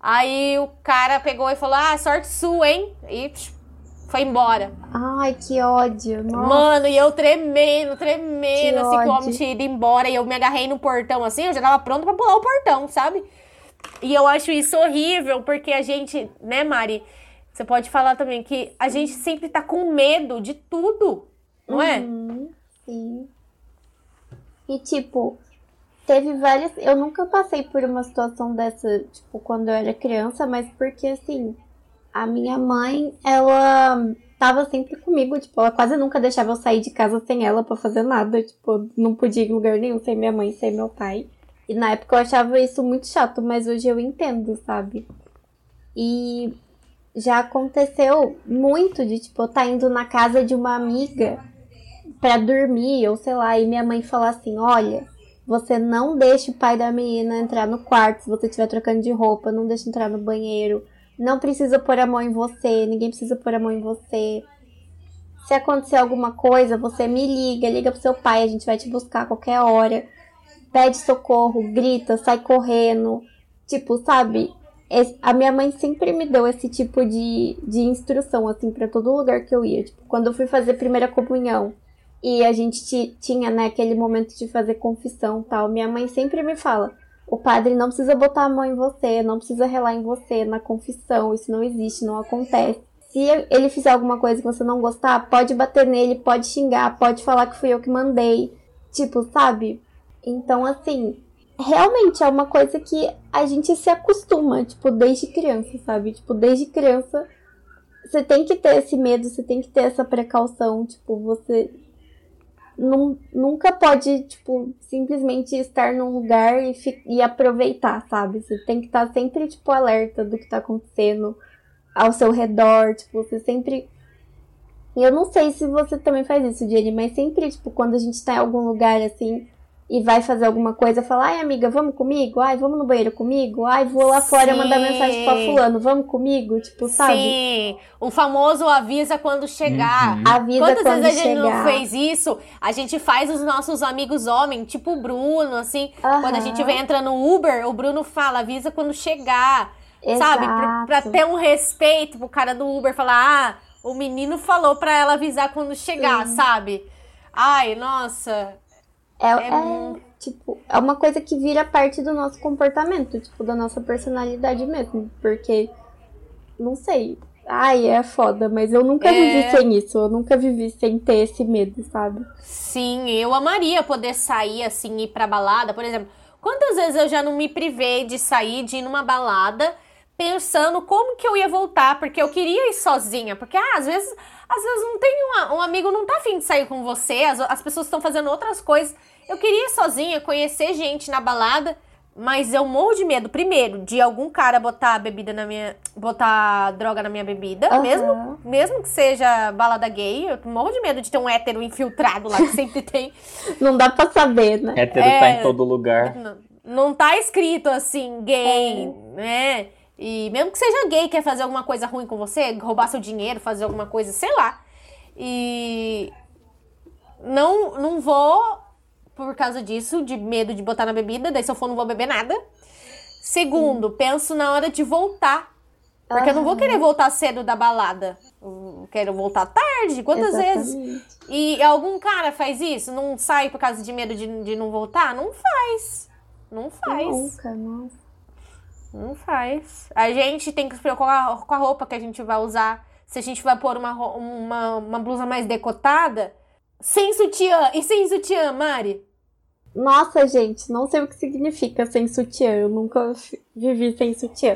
Aí o cara pegou e falou, ah, sorte sua, hein? E foi embora. Ai, que ódio. Nossa. Mano, e eu tremendo, tremendo, Que assim, que o homem ódio. tinha ido embora. E eu me agarrei no portão, assim, eu já tava pronta pra pular o portão, sabe? E eu acho isso horrível, porque a gente, né, Mari? Você pode falar também que a gente sempre tá com medo de tudo, não é? Uhum. Sim. E tipo, teve várias. Eu nunca passei por uma situação dessa, tipo, quando eu era criança, mas porque assim, a minha mãe, ela tava sempre comigo, tipo, ela quase nunca deixava eu sair de casa sem ela para fazer nada, tipo, não podia ir em lugar nenhum sem minha mãe, sem meu pai. E na época eu achava isso muito chato, mas hoje eu entendo, sabe? E já aconteceu muito de, tipo, eu tá indo na casa de uma amiga para dormir, ou sei lá, e minha mãe falar assim: olha, você não deixa o pai da menina entrar no quarto se você estiver trocando de roupa, não deixa entrar no banheiro, não precisa pôr a mão em você, ninguém precisa pôr a mão em você. Se acontecer alguma coisa, você me liga, liga pro seu pai, a gente vai te buscar a qualquer hora. Pede socorro, grita, sai correndo. Tipo, sabe? A minha mãe sempre me deu esse tipo de, de instrução, assim, para todo lugar que eu ia. Tipo, quando eu fui fazer primeira comunhão e a gente tinha, né, aquele momento de fazer confissão tal, minha mãe sempre me fala: o padre não precisa botar a mão em você, não precisa relar em você na confissão, isso não existe, não acontece. Se ele fizer alguma coisa que você não gostar, pode bater nele, pode xingar, pode falar que fui eu que mandei. Tipo, sabe? Então, assim, realmente é uma coisa que a gente se acostuma, tipo, desde criança, sabe? Tipo, desde criança você tem que ter esse medo, você tem que ter essa precaução, tipo, você não, nunca pode, tipo, simplesmente estar num lugar e, e aproveitar, sabe? Você tem que estar sempre, tipo, alerta do que tá acontecendo ao seu redor, tipo, você sempre. E eu não sei se você também faz isso, Jenny, mas sempre, tipo, quando a gente tá em algum lugar assim, e vai fazer alguma coisa, fala, ai amiga, vamos comigo? Ai, vamos no banheiro comigo? Ai, vou lá fora mandar mensagem pra fulano, vamos comigo? Tipo, sabe? Sim, o famoso avisa quando chegar. Uhum. Avisa Quantas quando vezes a gente chegar. não fez isso? A gente faz os nossos amigos homens, tipo o Bruno, assim, Aham. quando a gente vem entra no Uber, o Bruno fala, avisa quando chegar. Sabe? Pra, pra Exato. ter um respeito pro cara do Uber falar, ah, o menino falou pra ela avisar quando chegar, Sim. sabe? Ai, nossa. É, É é, tipo, é uma coisa que vira parte do nosso comportamento, tipo, da nossa personalidade mesmo. Porque, não sei. Ai, é foda, mas eu nunca É. vivi sem isso. Eu nunca vivi sem ter esse medo, sabe? Sim, eu amaria poder sair assim, ir pra balada, por exemplo. Quantas vezes eu já não me privei de sair, de ir numa balada, pensando como que eu ia voltar, porque eu queria ir sozinha, porque ah, às vezes, às vezes não tem uma- um amigo não tá afim de sair com você, as, as pessoas estão fazendo outras coisas. Eu queria ir sozinha, conhecer gente na balada, mas eu morro de medo, primeiro, de algum cara botar bebida na minha, botar droga na minha bebida, Aham. mesmo mesmo que seja balada gay, eu morro de medo de ter um hétero infiltrado lá, que sempre tem. Não dá pra saber, né? Hétero É. tá em todo lugar. Não, não tá escrito assim, gay, né? E mesmo que seja gay, quer fazer alguma coisa ruim com você, roubar seu dinheiro, fazer alguma coisa, sei lá. E não, não vou por causa disso, de medo de botar na bebida, daí se eu for não vou beber nada. Segundo, penso na hora de voltar. Porque eu não vou querer voltar cedo da balada. Eu quero voltar tarde. Quantas vezes? Exatamente. E algum cara faz isso? Não sai por causa de medo de, de não voltar? Não faz. Não faz. Nunca, nossa. Não faz. A gente tem que se preocupar com a roupa que a gente vai usar. Se a gente vai pôr uma, uma, uma blusa mais decotada. Sem sutiã. E sem sutiã, Mari? Nossa, gente, não sei o que significa sem sutiã. Eu nunca vivi sem sutiã.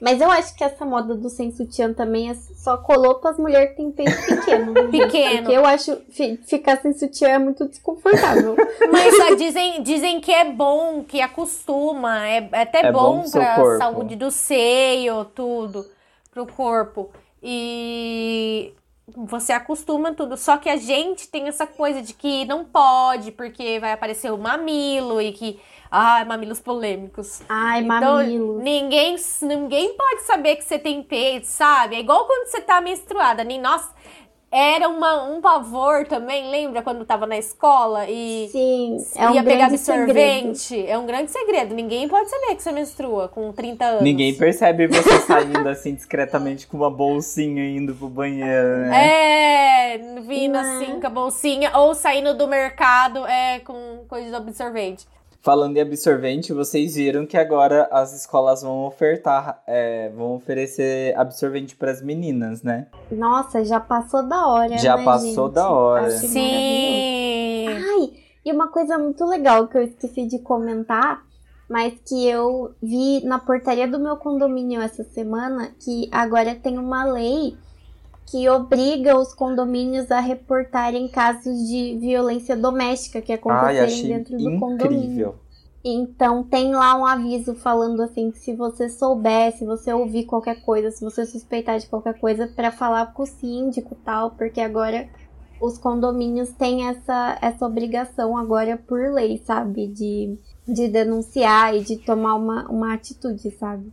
Mas eu acho que essa moda do sem sutiã também é só colou para as mulheres que têm peito pequeno. né? Pequeno. Porque eu acho fi- ficar sem sutiã é muito desconfortável. Mas dizem, dizem que é bom, que acostuma. É, é até É bom bom, pra corpo. saúde do seio, tudo. Pro corpo. E você acostuma tudo. Só que a gente tem essa coisa de que não pode, porque vai aparecer o mamilo e que. Ai, mamilos polêmicos. Ai, Então, mamilo. ninguém, ninguém pode saber que você tem peito, sabe? É igual quando você tá menstruada. Nem, nossa, era uma, um pavor também, lembra quando tava na escola e Sim, é um ia pegar grande segredo. absorvente? É um grande segredo. Ninguém pode saber que você menstrua com 30 anos. Ninguém percebe você saindo assim discretamente com uma bolsinha indo pro banheiro, né? É, vindo Não. assim com a bolsinha ou saindo do mercado é, com coisa de absorvente. Falando em absorvente, vocês viram que agora as escolas vão ofertar, é, vão oferecer absorvente pras meninas, né? Nossa, já passou da hora, Já né, passou gente? da hora. Sim. E uma coisa muito legal que eu esqueci de comentar, mas que eu vi na portaria do meu condomínio essa semana, que agora tem uma lei que obriga os condomínios a reportarem casos de violência doméstica que acontecerem Ai, dentro do incrível. condomínio. Então tem lá um aviso falando assim que se você souber, se você ouvir qualquer coisa, se você suspeitar de qualquer coisa, para falar com o síndico tal, porque agora os condomínios têm essa, essa obrigação agora por lei, sabe? De, de denunciar e de tomar uma, uma atitude, sabe?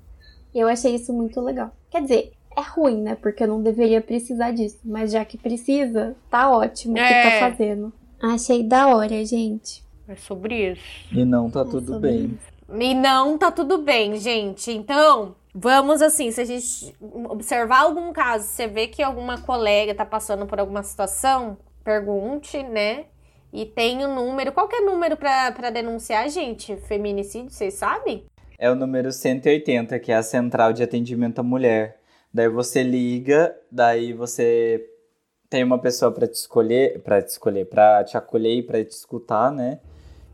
Eu achei isso muito legal. Quer dizer, é ruim, né? Porque eu não deveria precisar disso. Mas já que precisa, tá ótimo o é. que tá é. fazendo. Achei da hora, gente. É sobre isso. E não tá é tudo bem. Isso. E não tá tudo bem, gente. Então, vamos assim, se a gente observar algum caso, você vê que alguma colega tá passando por alguma situação, pergunte, né? E tem o um número. Qual que é o número para denunciar, gente? Feminicídio, vocês sabem? É o número 180, que é a Central de Atendimento à Mulher. Daí você liga, daí você tem uma pessoa para te escolher, para te escolher, para te acolher e para te escutar, né?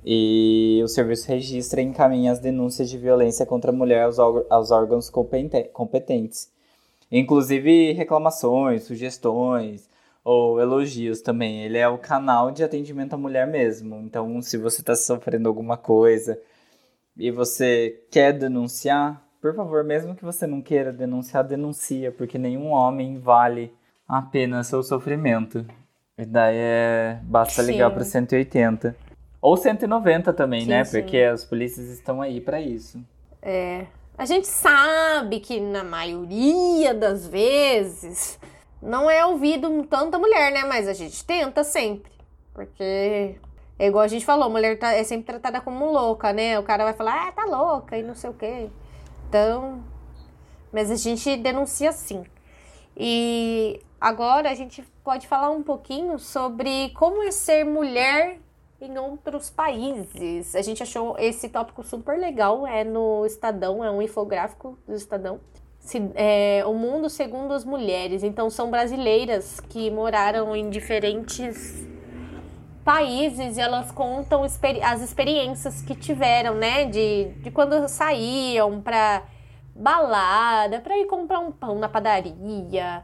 E o serviço registra e encaminha as denúncias de violência contra a mulher aos, aos órgãos competentes. Inclusive reclamações, sugestões ou elogios também. Ele é o canal de atendimento à mulher mesmo. Então, se você está sofrendo alguma coisa e você quer denunciar, por favor, mesmo que você não queira denunciar, denuncia, porque nenhum homem vale a pena seu sofrimento. E daí é. Basta ligar para 180. Ou 190 também, sim, né? Sim. Porque as polícias estão aí para isso. É. A gente sabe que na maioria das vezes não é ouvido tanta mulher, né? Mas a gente tenta sempre. Porque é igual a gente falou, mulher tá, é sempre tratada como louca, né? O cara vai falar, ah, tá louca e não sei o quê. Então, mas a gente denuncia sim. E agora a gente pode falar um pouquinho sobre como é ser mulher em outros países. A gente achou esse tópico super legal, é no Estadão, é um infográfico do Estadão. Se, é, o mundo segundo as mulheres. Então são brasileiras que moraram em diferentes países e elas contam as experiências que tiveram, né? De, de quando saíam pra balada, pra ir comprar um pão na padaria.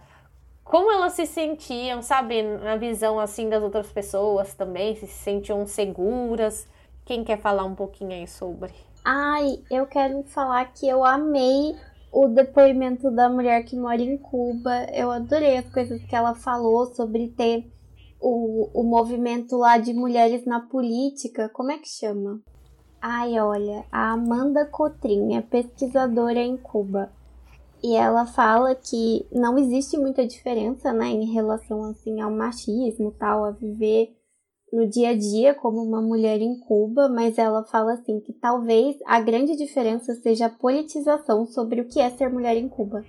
Como elas se sentiam, sabe? Na visão assim das outras pessoas também, se sentiam seguras. Quem quer falar um pouquinho aí sobre? Ai, eu quero falar que eu amei o depoimento da mulher que mora em Cuba. Eu adorei as coisas que ela falou sobre ter o, o movimento lá de mulheres na política, como é que chama? Ai, olha, a Amanda Cotrim é pesquisadora em Cuba. E ela fala que não existe muita diferença, né, em relação assim ao machismo, tal, a viver no dia a dia como uma mulher em Cuba, mas ela fala assim que talvez a grande diferença seja a politização sobre o que é ser mulher em Cuba.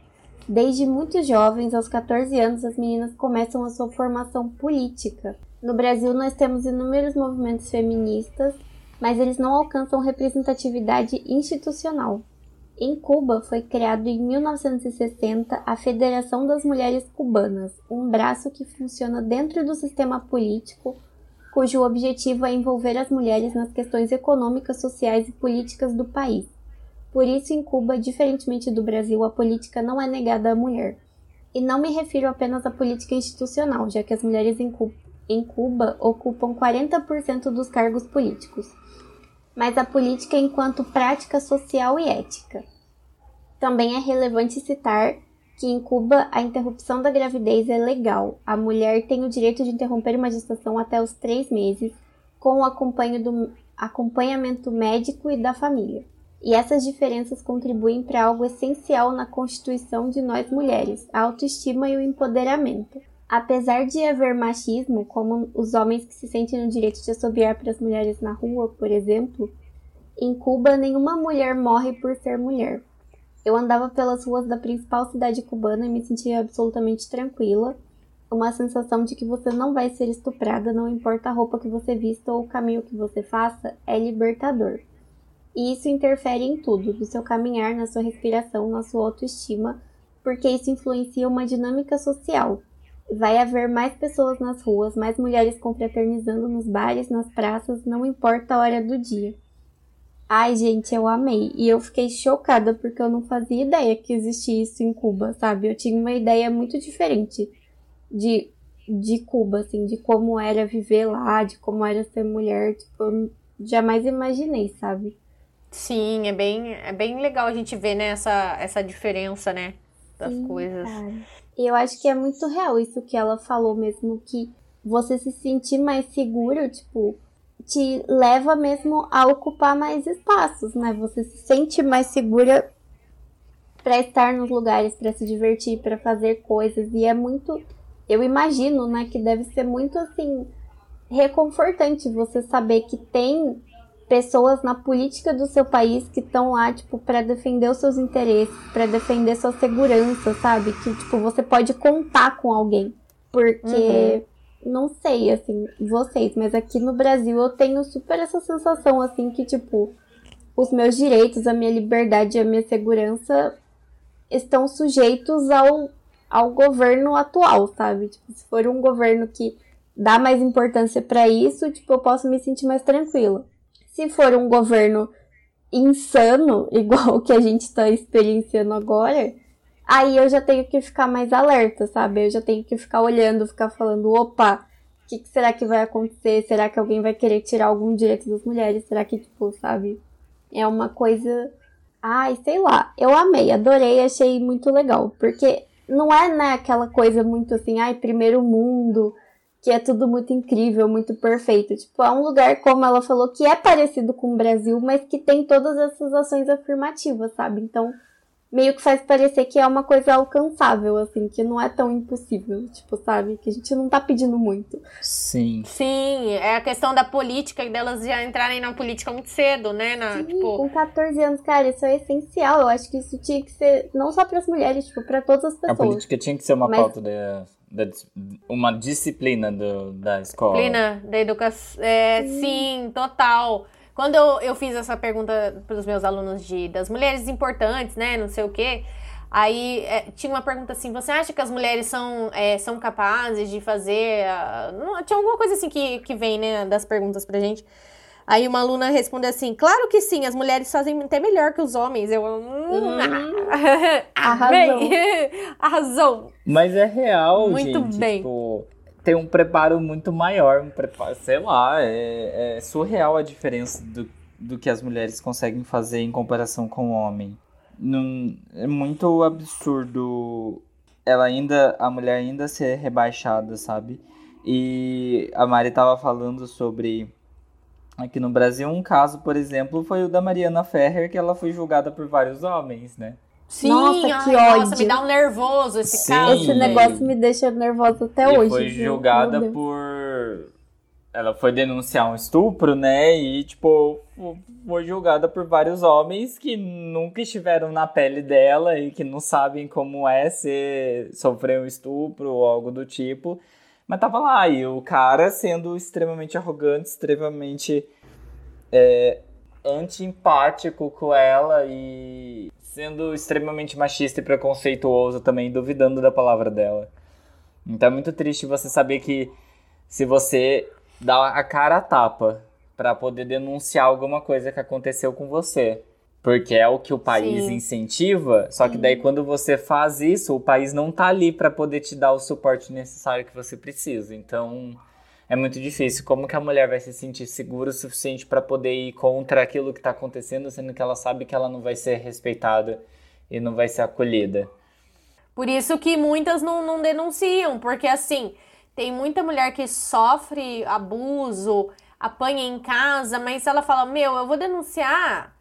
Desde muito jovens, aos 14 anos, as meninas começam a sua formação política. No Brasil, nós temos inúmeros movimentos feministas, mas eles não alcançam representatividade institucional. Em Cuba, foi criado em 1960 a Federação das Mulheres Cubanas, um braço que funciona dentro do sistema político, cujo objetivo é envolver as mulheres nas questões econômicas, sociais e políticas do país. Por isso, em Cuba, diferentemente do Brasil, a política não é negada à mulher. E não me refiro apenas à política institucional, já que as mulheres em Cuba, em Cuba ocupam 40% dos cargos políticos, mas a política enquanto prática social e ética. Também é relevante citar que em Cuba a interrupção da gravidez é legal. A mulher tem o direito de interromper uma gestação até os três meses, com o acompanhamento médico e da família. E essas diferenças contribuem para algo essencial na constituição de nós mulheres, a autoestima e o empoderamento. Apesar de haver machismo, como os homens que se sentem no direito de assobiar para as mulheres na rua, por exemplo, em Cuba nenhuma mulher morre por ser mulher. Eu andava pelas ruas da principal cidade cubana e me sentia absolutamente tranquila, uma sensação de que você não vai ser estuprada, não importa a roupa que você vista ou o caminho que você faça, é libertador. E isso interfere em tudo, no seu caminhar, na sua respiração, na sua autoestima, porque isso influencia uma dinâmica social. vai haver mais pessoas nas ruas, mais mulheres confraternizando nos bares, nas praças, não importa a hora do dia. Ai, gente, eu amei. E eu fiquei chocada porque eu não fazia ideia que existia isso em Cuba, sabe? Eu tinha uma ideia muito diferente de, de Cuba, assim, de como era viver lá, de como era ser mulher. Tipo, eu jamais imaginei, sabe? Sim, é bem, é bem legal a gente ver, né, essa, essa diferença, né, das Sim, coisas. E eu acho que é muito real isso que ela falou mesmo, que você se sentir mais seguro, tipo, te leva mesmo a ocupar mais espaços, né? Você se sente mais segura para estar nos lugares, para se divertir, para fazer coisas. E é muito. Eu imagino, né, que deve ser muito assim. Reconfortante você saber que tem pessoas na política do seu país que estão lá, tipo, para defender os seus interesses, para defender sua segurança, sabe? Que, tipo, você pode contar com alguém. Porque, não sei, assim, vocês, mas aqui no Brasil eu tenho super essa sensação, assim, que, tipo, os meus direitos, a minha liberdade e a minha segurança estão sujeitos ao, ao governo atual, sabe? Tipo, se for um governo que dá mais importância para isso, tipo, eu posso me sentir mais tranquila. Se for um governo insano, igual o que a gente está experienciando agora, aí eu já tenho que ficar mais alerta, sabe? Eu já tenho que ficar olhando, ficar falando, opa, o que, que será que vai acontecer? Será que alguém vai querer tirar algum direito das mulheres? Será que, tipo, sabe? É uma coisa. Ai, sei lá. Eu amei, adorei, achei muito legal. Porque não é, né, aquela coisa muito assim, ai, primeiro mundo, que é tudo muito incrível, muito perfeito. Tipo, é um lugar, como ela falou, que é parecido com o Brasil, mas que tem todas essas ações afirmativas, sabe? Então, meio que faz parecer que é uma coisa alcançável, assim, que não é tão impossível, tipo, sabe? Que a gente não tá pedindo muito. Sim. Sim, é a questão da política e delas já entrarem na política muito cedo, né? Na, Sim, tipo, com 14 anos, cara, isso é essencial. Eu acho que isso tinha que ser não só para as mulheres, tipo, para todas as A pessoas. política tinha que ser uma Mas- pauta da, da uma disciplina do, da escola. disciplina da educação. É, sim, total. Quando eu, eu fiz essa pergunta para os meus alunos de, das mulheres importantes, né? Não sei o quê. Aí é, tinha uma pergunta assim: você acha que as mulheres são, é, são capazes de fazer. ah, não, tinha alguma coisa assim que, que vem, né, das perguntas pra gente. Aí uma aluna respondeu assim: claro que sim, as mulheres fazem até melhor que os homens. Eu. Hum, amei. Arrasou. Mas é real, Muito gente. bem. Tipo, tem um preparo muito maior, um preparo, sei lá, é, é surreal a diferença do, do que as mulheres conseguem fazer em comparação com o homem. Não, é muito absurdo ela ainda, a mulher ainda ser rebaixada, sabe? E a Mari tava falando sobre aqui no Brasil um caso, por exemplo, foi o da Mariana Ferrer, que ela foi julgada por vários homens, né? Sim, Nossa, ai, que Nossa, ódio. me dá um nervoso esse Sim. caso. Esse negócio me deixa nervosa até e hoje. foi viu? julgada Deus. por. Ela foi denunciar um estupro, né? E, tipo, fo- foi julgada por vários homens que nunca estiveram na pele dela e que não sabem como é ser, sofrer um estupro ou algo do tipo. Mas tava lá, e o cara sendo extremamente arrogante, extremamente é, anti-empático com ela e sendo extremamente machista e preconceituoso também, duvidando da palavra dela. Então é muito triste você saber que se você dá a cara a tapa pra poder denunciar alguma coisa que aconteceu com você, porque é o que o país Sim. incentiva, só que daí quando você faz isso, o país não tá ali pra poder te dar o suporte necessário que você precisa. Então é muito difícil. Como que a mulher vai se sentir segura o suficiente pra poder ir contra aquilo que tá acontecendo, sendo que ela sabe que ela não vai ser respeitada e não vai ser acolhida? Por isso que muitas não, não denunciam, porque assim, tem muita mulher que sofre abuso, apanha em casa, mas ela fala: Meu, eu vou denunciar,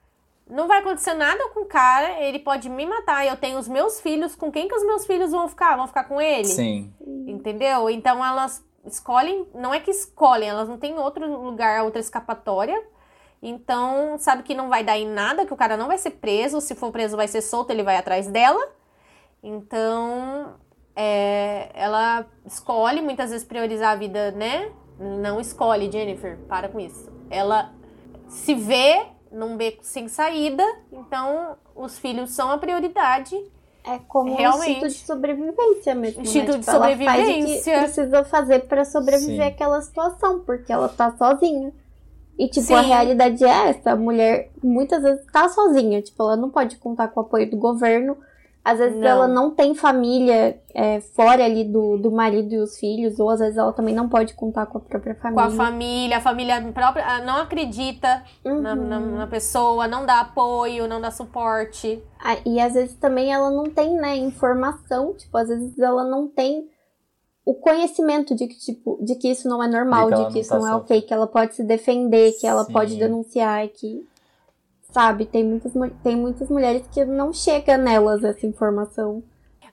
não vai acontecer nada com o cara, ele pode me matar, eu tenho os meus filhos, com quem que os meus filhos vão ficar? Vão ficar com ele? Sim. Entendeu? Então elas escolhem, não é que escolhem, elas não têm outro lugar, outra escapatória. Então, sabe que não vai dar em nada, que o cara não vai ser preso, se for preso vai ser solto, ele vai atrás dela. Então, é, ela escolhe muitas vezes priorizar a vida, né? Não escolhe, Jennifer, para com isso. Ela se vê num beco sem saída, então os filhos são a prioridade. É como Realmente. um instinto de sobrevivência mesmo. Instinto né? de Tipo, ela faz o que sobrevivência. precisa fazer pra sobreviver Sim. àquela situação, porque ela tá sozinha. E, tipo, a Sim. realidade é essa. A mulher muitas vezes tá sozinha. Tipo, ela não pode contar com o apoio do governo. Às vezes Não. ela não tem família é, fora ali do, do marido e os filhos. Ou às vezes ela também não pode contar com a própria Com família. a família, a família própria não acredita na, Uhum. na- na pessoa, não dá apoio, não dá suporte. Ah, E às vezes também ela não tem, né, informação, tipo, às vezes ela não tem o conhecimento de que, tipo, de que isso não é normal, De que de que, não isso tá não é ok, que ela pode se defender, que ela Sim. pode denunciar, que sabe, tem muitas, mu- tem muitas mulheres que não chega nelas essa informação.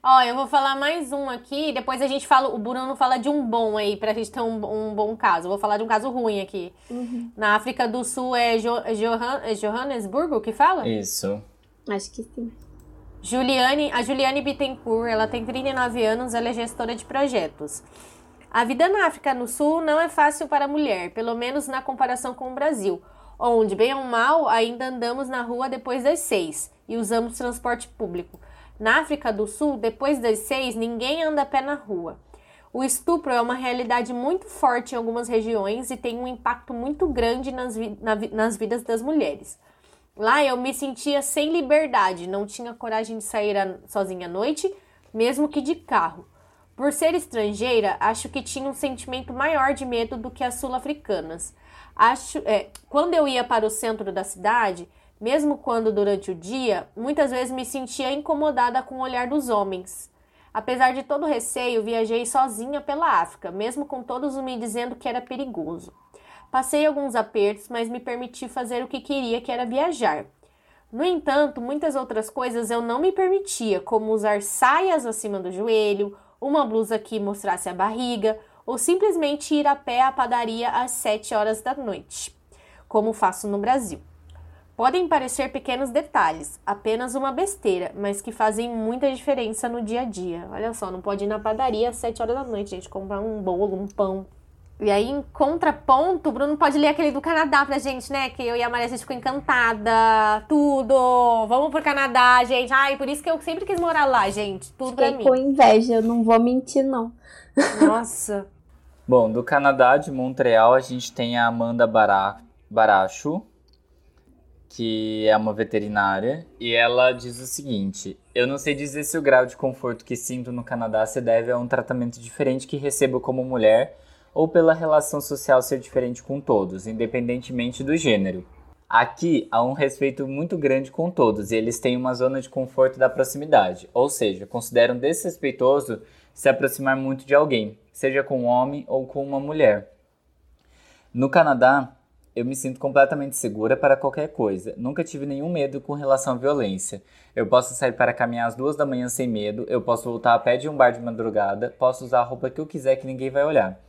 Ó, eu vou falar mais um aqui, depois a gente fala, o Bruno fala de um bom aí, pra gente ter um, um bom caso. Eu vou falar de um caso ruim aqui. Na África do Sul é, Jo- é Johan- é Johannesburgo que fala? Isso. Acho que sim. Juliane, a Juliane Bittencourt, ela tem 39 anos, ela é gestora de projetos. A vida na África do Sul não é fácil para a mulher, pelo menos na comparação com o Brasil, onde, bem ou mal, ainda andamos na rua depois das seis e usamos transporte público. Na África do Sul, depois das seis, ninguém anda a pé na rua. O estupro é uma realidade muito forte em algumas regiões e tem um impacto muito grande nas, vi- na vi- nas vidas das mulheres. Lá eu me sentia sem liberdade, não tinha coragem de sair sozinha à noite, mesmo que de carro. Por ser estrangeira, acho que tinha um sentimento maior de medo do que as sul-africanas. Acho, é, quando eu ia para o centro da cidade, mesmo quando durante o dia, muitas vezes me sentia incomodada com o olhar dos homens. Apesar de todo o receio, viajei sozinha pela África, mesmo com todos me dizendo que era perigoso. Passei alguns apertos, mas me permiti fazer o que queria, que era viajar. No entanto, muitas outras coisas eu não me permitia, como usar saias acima do joelho, uma blusa que mostrasse a barriga, ou simplesmente ir a pé à padaria às 7 horas da noite, como faço no Brasil. Podem parecer pequenos detalhes, apenas uma besteira, mas que fazem muita diferença no dia a dia. Olha só, não pode ir na padaria às 7 horas da noite, gente, comprar um bolo, um pão. E aí, em contraponto, o Bruno pode ler aquele do Canadá pra gente, né? Que eu e a Maria, a gente ficou encantada. Tudo! Vamos pro Canadá, gente. Ai, por isso que eu sempre quis morar lá, gente. Tudo pra Fiquei mim. com inveja, eu não vou mentir, não. Nossa. Bom, do Canadá, de Montreal, a gente tem a Amanda Bara- Baracho, que é uma veterinária, e ela diz o seguinte: Eu não sei dizer se o grau de conforto que sinto no Canadá se deve a um tratamento diferente que recebo como mulher ou pela relação social ser diferente com todos, independentemente do gênero. Aqui há um respeito muito grande com todos e eles têm uma zona de conforto da proximidade, ou seja, consideram desrespeitoso se aproximar muito de alguém, seja com um homem ou com uma mulher. No Canadá, eu me sinto completamente segura para qualquer coisa. Nunca tive nenhum medo com relação à violência. Eu posso sair para caminhar às duas da manhã sem medo, eu posso voltar a pé de um bar de madrugada, posso usar a roupa que eu quiser que ninguém vai olhar.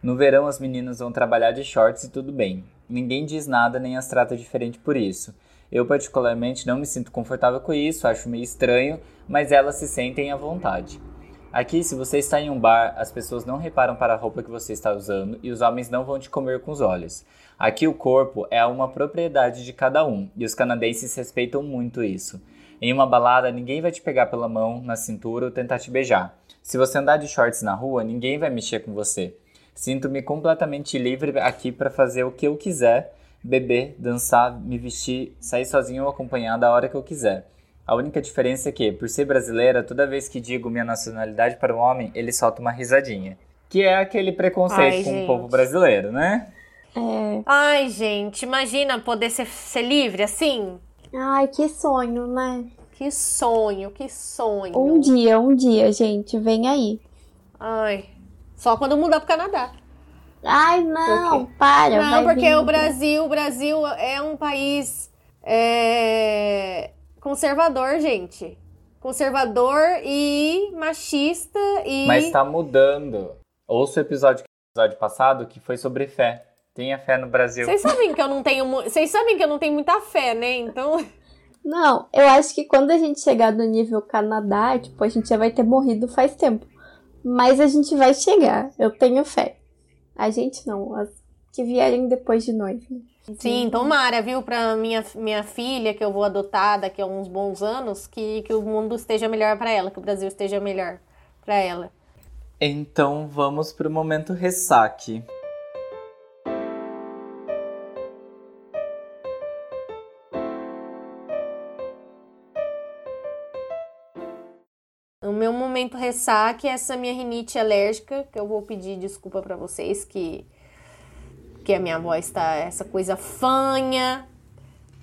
No verão, as meninas vão trabalhar de shorts e tudo bem. Ninguém diz nada nem as trata diferente por isso. Eu, particularmente, não me sinto confortável com isso, acho meio estranho, mas elas se sentem à vontade. Aqui, se você está em um bar, as pessoas não reparam para a roupa que você está usando e os homens não vão te comer com os olhos. Aqui, o corpo é uma propriedade de cada um e os canadenses respeitam muito isso. Em uma balada, ninguém vai te pegar pela mão, na cintura ou tentar te beijar. Se você andar de shorts na rua, ninguém vai mexer com você. Sinto-me completamente livre aqui para fazer o que eu quiser, beber, dançar, me vestir, sair sozinho ou acompanhado a hora que eu quiser. A única diferença é que, por ser brasileira, toda vez que digo minha nacionalidade para um homem, ele solta uma risadinha. Que é aquele preconceito Ai, com gente. o povo brasileiro, né? É. Ai, gente, imagina poder ser, ser livre assim. Ai, que sonho, né? Que sonho, que sonho. Um dia, um dia, gente, vem aí. Ai. Só quando mudar pro Canadá. Ai, não, Por para. Não, porque vir- o Brasil, o Brasil é um país é, conservador, gente. Conservador e machista e. Mas tá mudando. Ouça o episódio, episódio passado que foi sobre fé. Tenha fé no Brasil. Vocês sabem que eu não tenho. Vocês sabem que eu não tenho muita fé, né? Então. Não, eu acho que quando a gente chegar no nível Canadá, tipo, a gente já vai ter morrido faz tempo. Mas a gente vai chegar, eu tenho fé. A gente não, as que vierem depois de nós. né? Sim, tomara, viu, pra minha, minha filha, que eu vou adotar daqui a uns bons anos, que, que o mundo esteja melhor pra ela, que o Brasil esteja melhor pra ela. Então vamos pro momento ressaque. O meu momento ressaque é essa minha rinite alérgica, que eu vou pedir desculpa pra vocês, que, que a minha voz tá essa coisa fanha.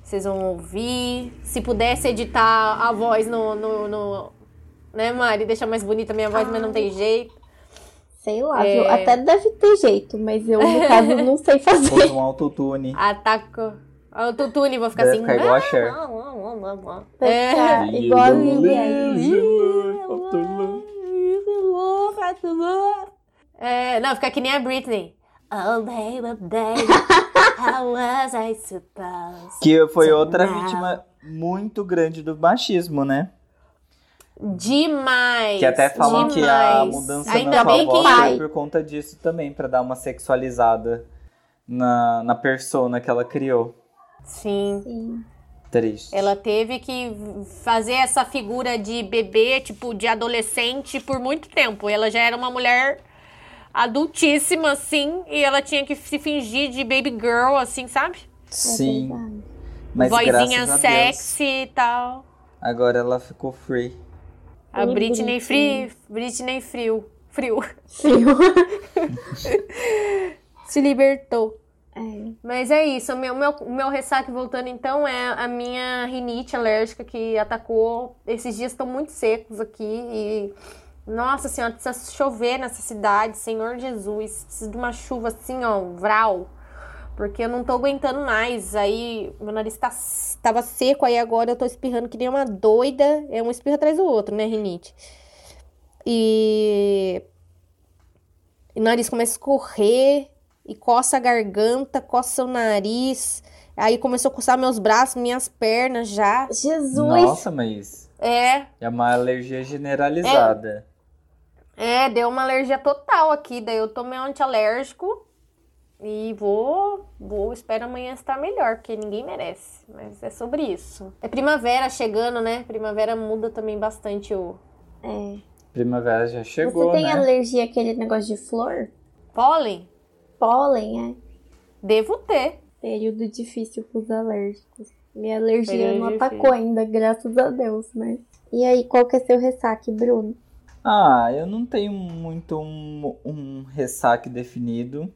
Vocês vão ouvir. Se pudesse editar a voz no. no, no né, Mari? Deixar mais bonita a minha voz, mas não tem jeito. Sei lá, É. viu? Até deve ter jeito, mas eu, no caso, não sei fazer. Um autotune. Ataco. O tutune, vou ficar Deve assim. ficar igual a Cher. Vai É. igual a Lilian. É, não, fica que nem a Britney. Oh, baby, baby, how was I supposed? Que foi outra vítima muito grande do machismo, né? Demais. Que até falam que a demais. mudança Ainda na bem sua voz que foi por conta disso também, pra dar uma sexualizada na, na persona que ela criou. Sim. Sim. Triste. Ela teve que fazer essa figura de bebê, tipo, de adolescente por muito tempo. Ela já era uma mulher adultíssima, assim, e ela tinha que se fingir de baby girl, assim, sabe? Sim, É mas Vozinha graças a sexy e tal. Agora ela ficou free. A Britney. Free, Britney Frio. Frio. Frio. Se libertou. É. Mas é isso, o meu, meu, o meu ressaque voltando então é a minha rinite alérgica que atacou. Esses dias estão muito secos aqui e. Nossa senhora, precisa chover nessa cidade, Senhor Jesus. Precisa de uma chuva assim, ó, vral. Porque eu não tô aguentando mais. Aí meu nariz tá, tava seco, aí agora eu tô espirrando que nem uma doida. É um espirro atrás do outro, né, rinite? E. E o nariz começa a escorrer e coça a garganta, coça o nariz. Aí começou a coçar meus braços, minhas pernas já. Jesus. Nossa, mas É, é uma alergia generalizada. É, deu uma alergia total aqui. Daí eu tomei um antialérgico e vou, vou, espero amanhã estar melhor, porque ninguém merece. Mas é sobre isso. É primavera chegando, né? Primavera muda também bastante o É. Primavera já chegou, Você tem né? alergia àquele negócio de flor? pólen. Pólen, é. Devo ter. Período difícil pros alérgicos. Minha alergia Período não difícil. atacou ainda, graças a Deus, mas. E aí, qual que é seu ressaque, Bruno? Ah, eu não tenho muito um, um ressaque definido,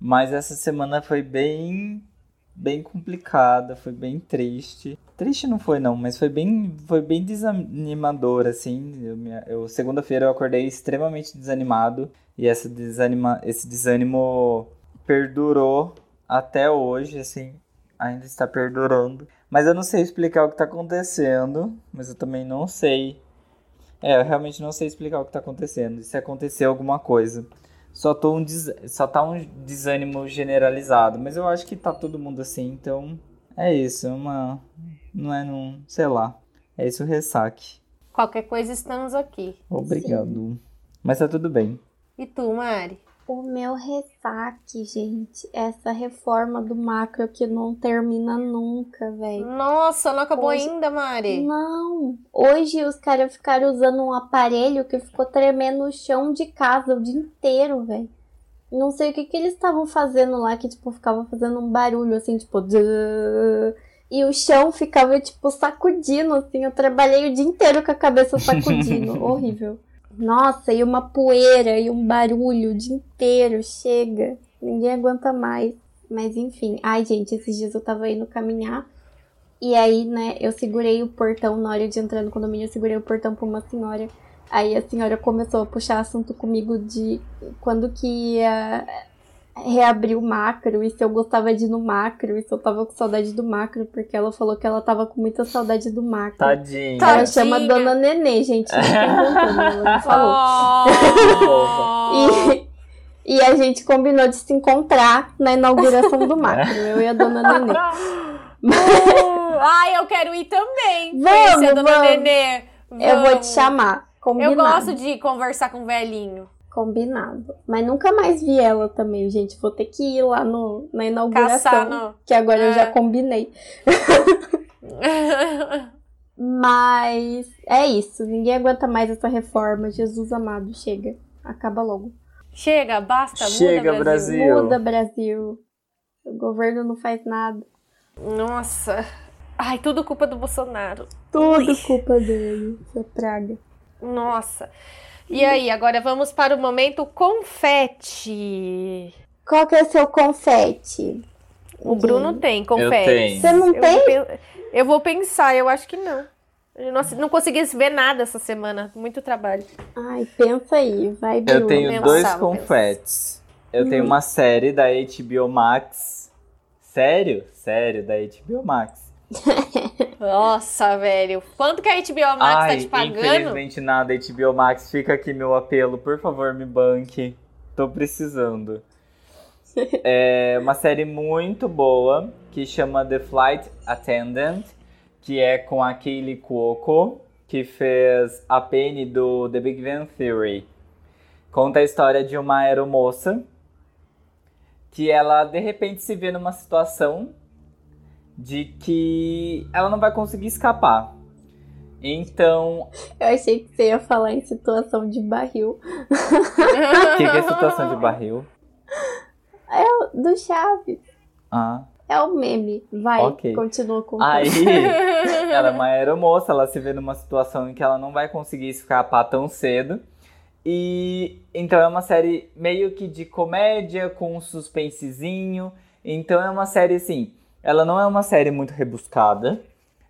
mas essa semana foi bem, bem complicada, foi bem triste. Triste não foi não, mas foi bem, foi bem desanimador assim. Eu, eu- segunda-feira eu acordei extremamente desanimado e essa desanima, esse desânimo perdurou até hoje, assim, ainda está perdurando. Mas eu não sei explicar o que está acontecendo, mas eu também não sei é, eu realmente não sei explicar o que tá acontecendo. Se aconteceu alguma coisa. Só, tô um des... Só tá um desânimo generalizado. Mas eu acho que tá todo mundo assim, então. É isso. É uma. Não é num. Sei lá. É isso o ressaque. Qualquer coisa estamos aqui. Obrigado. Mas tá tudo bem. E tu, Mari? O meu ressaque, gente, é essa reforma do macro que não termina nunca, velho. Nossa, não acabou Hoje- ainda, Mari? Não, hoje os caras ficaram usando um aparelho que ficou tremendo o chão de casa o dia inteiro, velho. Não sei o que que eles estavam fazendo lá, que tipo, ficava fazendo um barulho assim, tipo. E o chão ficava, tipo, sacudindo, assim. Eu trabalhei o dia inteiro com a cabeça sacudindo. Horrível. Nossa, e uma poeira e um barulho o dia inteiro. Chega. Ninguém aguenta mais. Mas enfim. Ai, gente, esses dias eu tava indo caminhar. E aí, né, eu segurei o portão na hora de entrar no condomínio, eu segurei o portão pra uma senhora. Aí a senhora começou a puxar assunto comigo de quando que ia reabrir o macro e se eu gostava de ir no macro e se eu tava com saudade do macro, porque ela falou que ela tava com muita saudade do macro. Tadinho. Tá. Ela chama Tadinha. Dona Nenê, gente. Não tô inventando, ela que falou. Oh! E, e a gente combinou de se encontrar na inauguração do macro, eu e a Dona Nenê. Ai, eu quero ir também. Vamos, a Dona vamos. Nenê. Eu vou te Vamos. chamar. Combinado. Eu gosto de conversar com o velhinho. Combinado. Mas nunca mais vi ela também, gente. Vou ter que ir lá no, na inauguração. No... Que agora É. eu já combinei. Mas é isso. Ninguém aguenta mais essa reforma. Jesus amado, chega. Acaba logo. Chega, basta, Chega, muda, Brasil. Brasil. Muda, Brasil. O governo não faz nada. Nossa. Ai, tudo culpa do Bolsonaro. Tudo Ui. culpa dele. Essa praga. Nossa. E aí, agora vamos para o momento confete. Qual que é o seu confete? O Bruno tem confete. tenho. Você não Eu tem? vou, eu vou pensar, eu acho que não. Eu não, não consegui ver nada essa semana. Muito trabalho. Ai, pensa aí. Vai, Bruno. Eu tenho pensava, dois confetes. Eu tenho uma série da HBO Max. Sério? Sério, da HBO Max. Nossa, velho. Quanto que a HBO Max Ai, tá te pagando? infelizmente nada, HBO Max. Fica aqui meu apelo, por favor, me banque. Tô precisando. É uma série muito boa que chama The Flight Attendant, que é com a Kaylee Cuoco, que fez a Penny do The Big Bang Theory. Conta a história de uma aeromoça que ela de repente se vê numa situação de que ela não vai conseguir escapar. Então, Eu achei que você ia falar em situação de barril. o que, que é situação de barril? Do Chaves. Ah. É o meme. Vai, Ok. continua com Aí, ela é uma aeromoça, ela se vê numa situação em que ela não vai conseguir escapar tão cedo. E então é uma série meio que de comédia com um suspensezinho. Então é uma série assim, ela não é uma série muito rebuscada,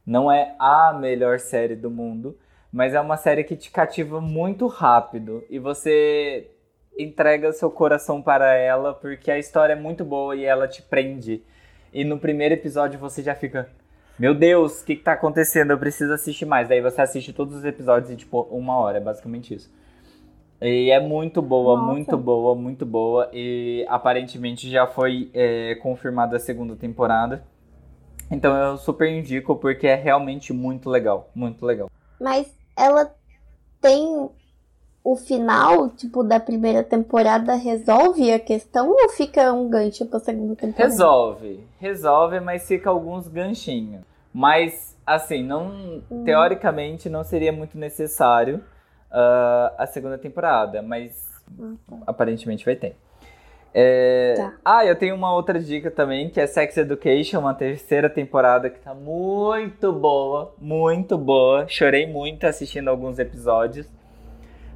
não é a melhor série do mundo, mas é uma série que te cativa muito rápido e você entrega seu coração para ela porque a história é muito boa e ela te prende. E no primeiro episódio você já fica, meu Deus, o que, que tá acontecendo? Eu preciso assistir mais. Daí você assiste todos os episódios em tipo uma hora, é basicamente isso. E é muito boa, Nossa. muito boa, muito boa. E aparentemente já foi é, confirmada a segunda temporada. Então eu super indico porque é realmente muito legal, muito legal. Mas ela tem o final, tipo, da primeira temporada resolve a questão ou fica um gancho pra segunda temporada? Resolve, resolve, mas fica alguns ganchinhos. Mas, assim, não. Teoricamente não seria muito necessário ah, a segunda temporada, mas tá. aparentemente vai ter. É, Tá. Ah, eu tenho uma outra dica também, que é Sex Education, uma terceira temporada que tá muito boa, muito boa. Chorei muito assistindo alguns episódios.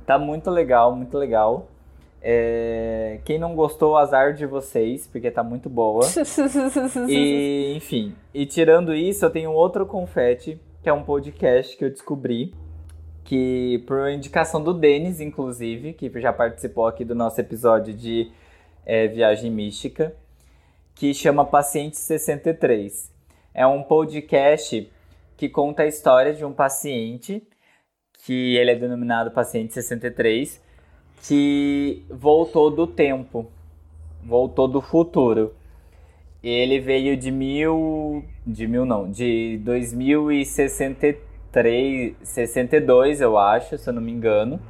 Tá muito legal, muito legal. É, Quem não gostou, azar de vocês, porque tá muito boa. E, enfim, e tirando isso, eu tenho outro confete, que é um podcast que eu descobri, que por indicação do Denis, inclusive, que já participou aqui do nosso episódio de é, Viagem Mística, que chama Paciente 63. É um podcast que conta a história de um paciente, que ele é denominado Paciente 63, que voltou do tempo, voltou do futuro. Ele veio de mil. De mil não, de 2063, 62, eu acho, se eu não me engano.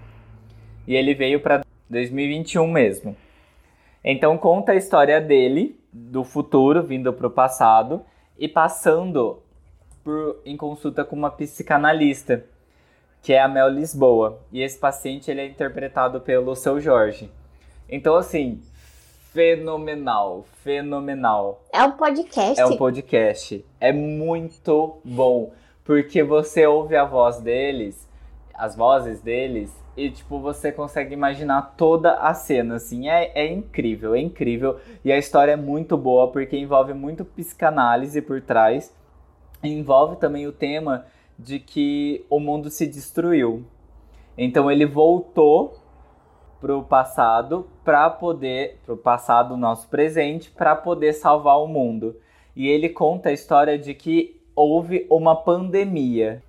E ele veio para 2021 mesmo. Então conta a história dele, do futuro, vindo pro passado, e passando por, em consulta com uma psicanalista, que é a Mel Lisboa. E esse paciente ele é interpretado pelo seu Jorge. Então, assim, fenomenal, fenomenal. É um podcast? É um podcast. É muito bom. Porque você ouve a voz deles, as vozes deles, e tipo, você consegue imaginar toda a cena, assim. É, é incrível, é incrível. E a história é muito boa, porque envolve muito psicanálise por trás. Envolve também o tema de que o mundo se destruiu. Então ele voltou pro passado para poder, pro passado nosso presente, para poder salvar o mundo. E ele conta a história de que houve uma pandemia.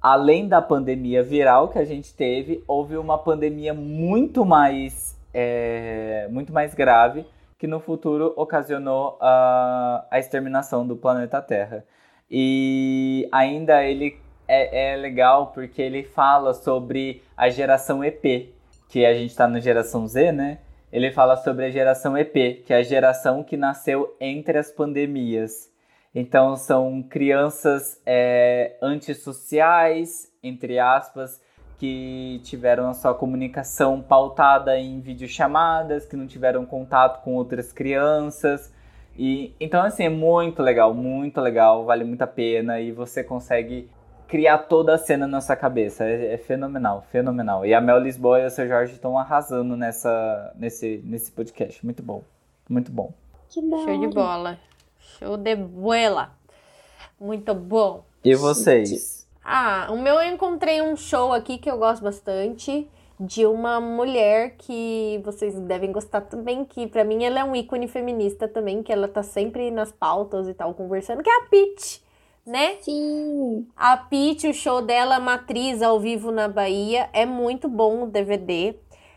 Além da pandemia viral que a gente teve, houve uma pandemia muito mais, é, muito mais grave que no futuro ocasionou a, a exterminação do planeta Terra. E ainda ele é, é legal porque ele fala sobre a geração EP, que a gente está na geração Z, né? Ele fala sobre a geração EP, que é a geração que nasceu entre as pandemias. Então são crianças é, antissociais, entre aspas, que tiveram a sua comunicação pautada em videochamadas, que não tiveram contato com outras crianças. E então assim é muito legal, muito legal, vale muito a pena e você consegue criar toda a cena na sua cabeça. É, é fenomenal, fenomenal. E a Mel Lisboa e o seu Jorge estão arrasando nessa, nesse, nesse podcast. Muito bom, muito bom. Que da Show de bola. Show de bola. Muito bom. E vocês? Ah, o meu eu encontrei um show aqui que eu gosto bastante de uma mulher que vocês devem gostar também, que pra mim ela é um ícone feminista também, que ela tá sempre nas pautas e tal conversando, que é a Pitty, né? Sim. A Pitty, o show dela Matriz ao vivo na Bahia, é muito bom o DVD.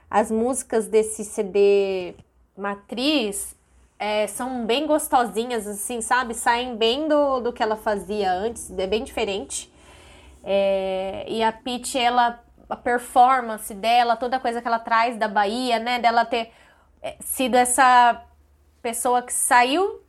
As músicas desse CD Matriz é, são bem gostosinhas, assim, sabe? Saem bem do, do que ela fazia antes, é bem diferente. É, e a Pitty, ela, a performance dela, toda coisa que ela traz da Bahia, né? Dela ter é, sido essa pessoa que saiu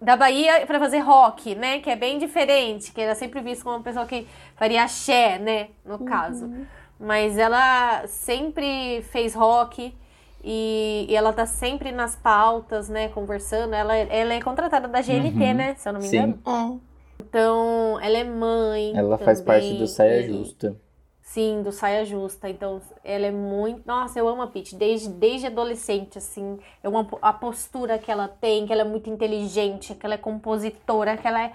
da Bahia para fazer rock, né? Que é bem diferente, que era sempre vista como uma pessoa que faria axé, né? No caso. Mas ela sempre fez rock e, e ela tá sempre nas pautas, né? Conversando. Ela, ela é contratada da GNT, Uhum. né? Se eu não me Sim. engano. É. Então, ela é mãe. Ela faz parte também, do Saia e- Justa. Sim, do Saia Justa. Então, ela é muito. Nossa, eu amo a Pitty desde, desde adolescente, assim. Eu amo a postura que ela tem, que ela é muito inteligente, que ela é compositora, que ela é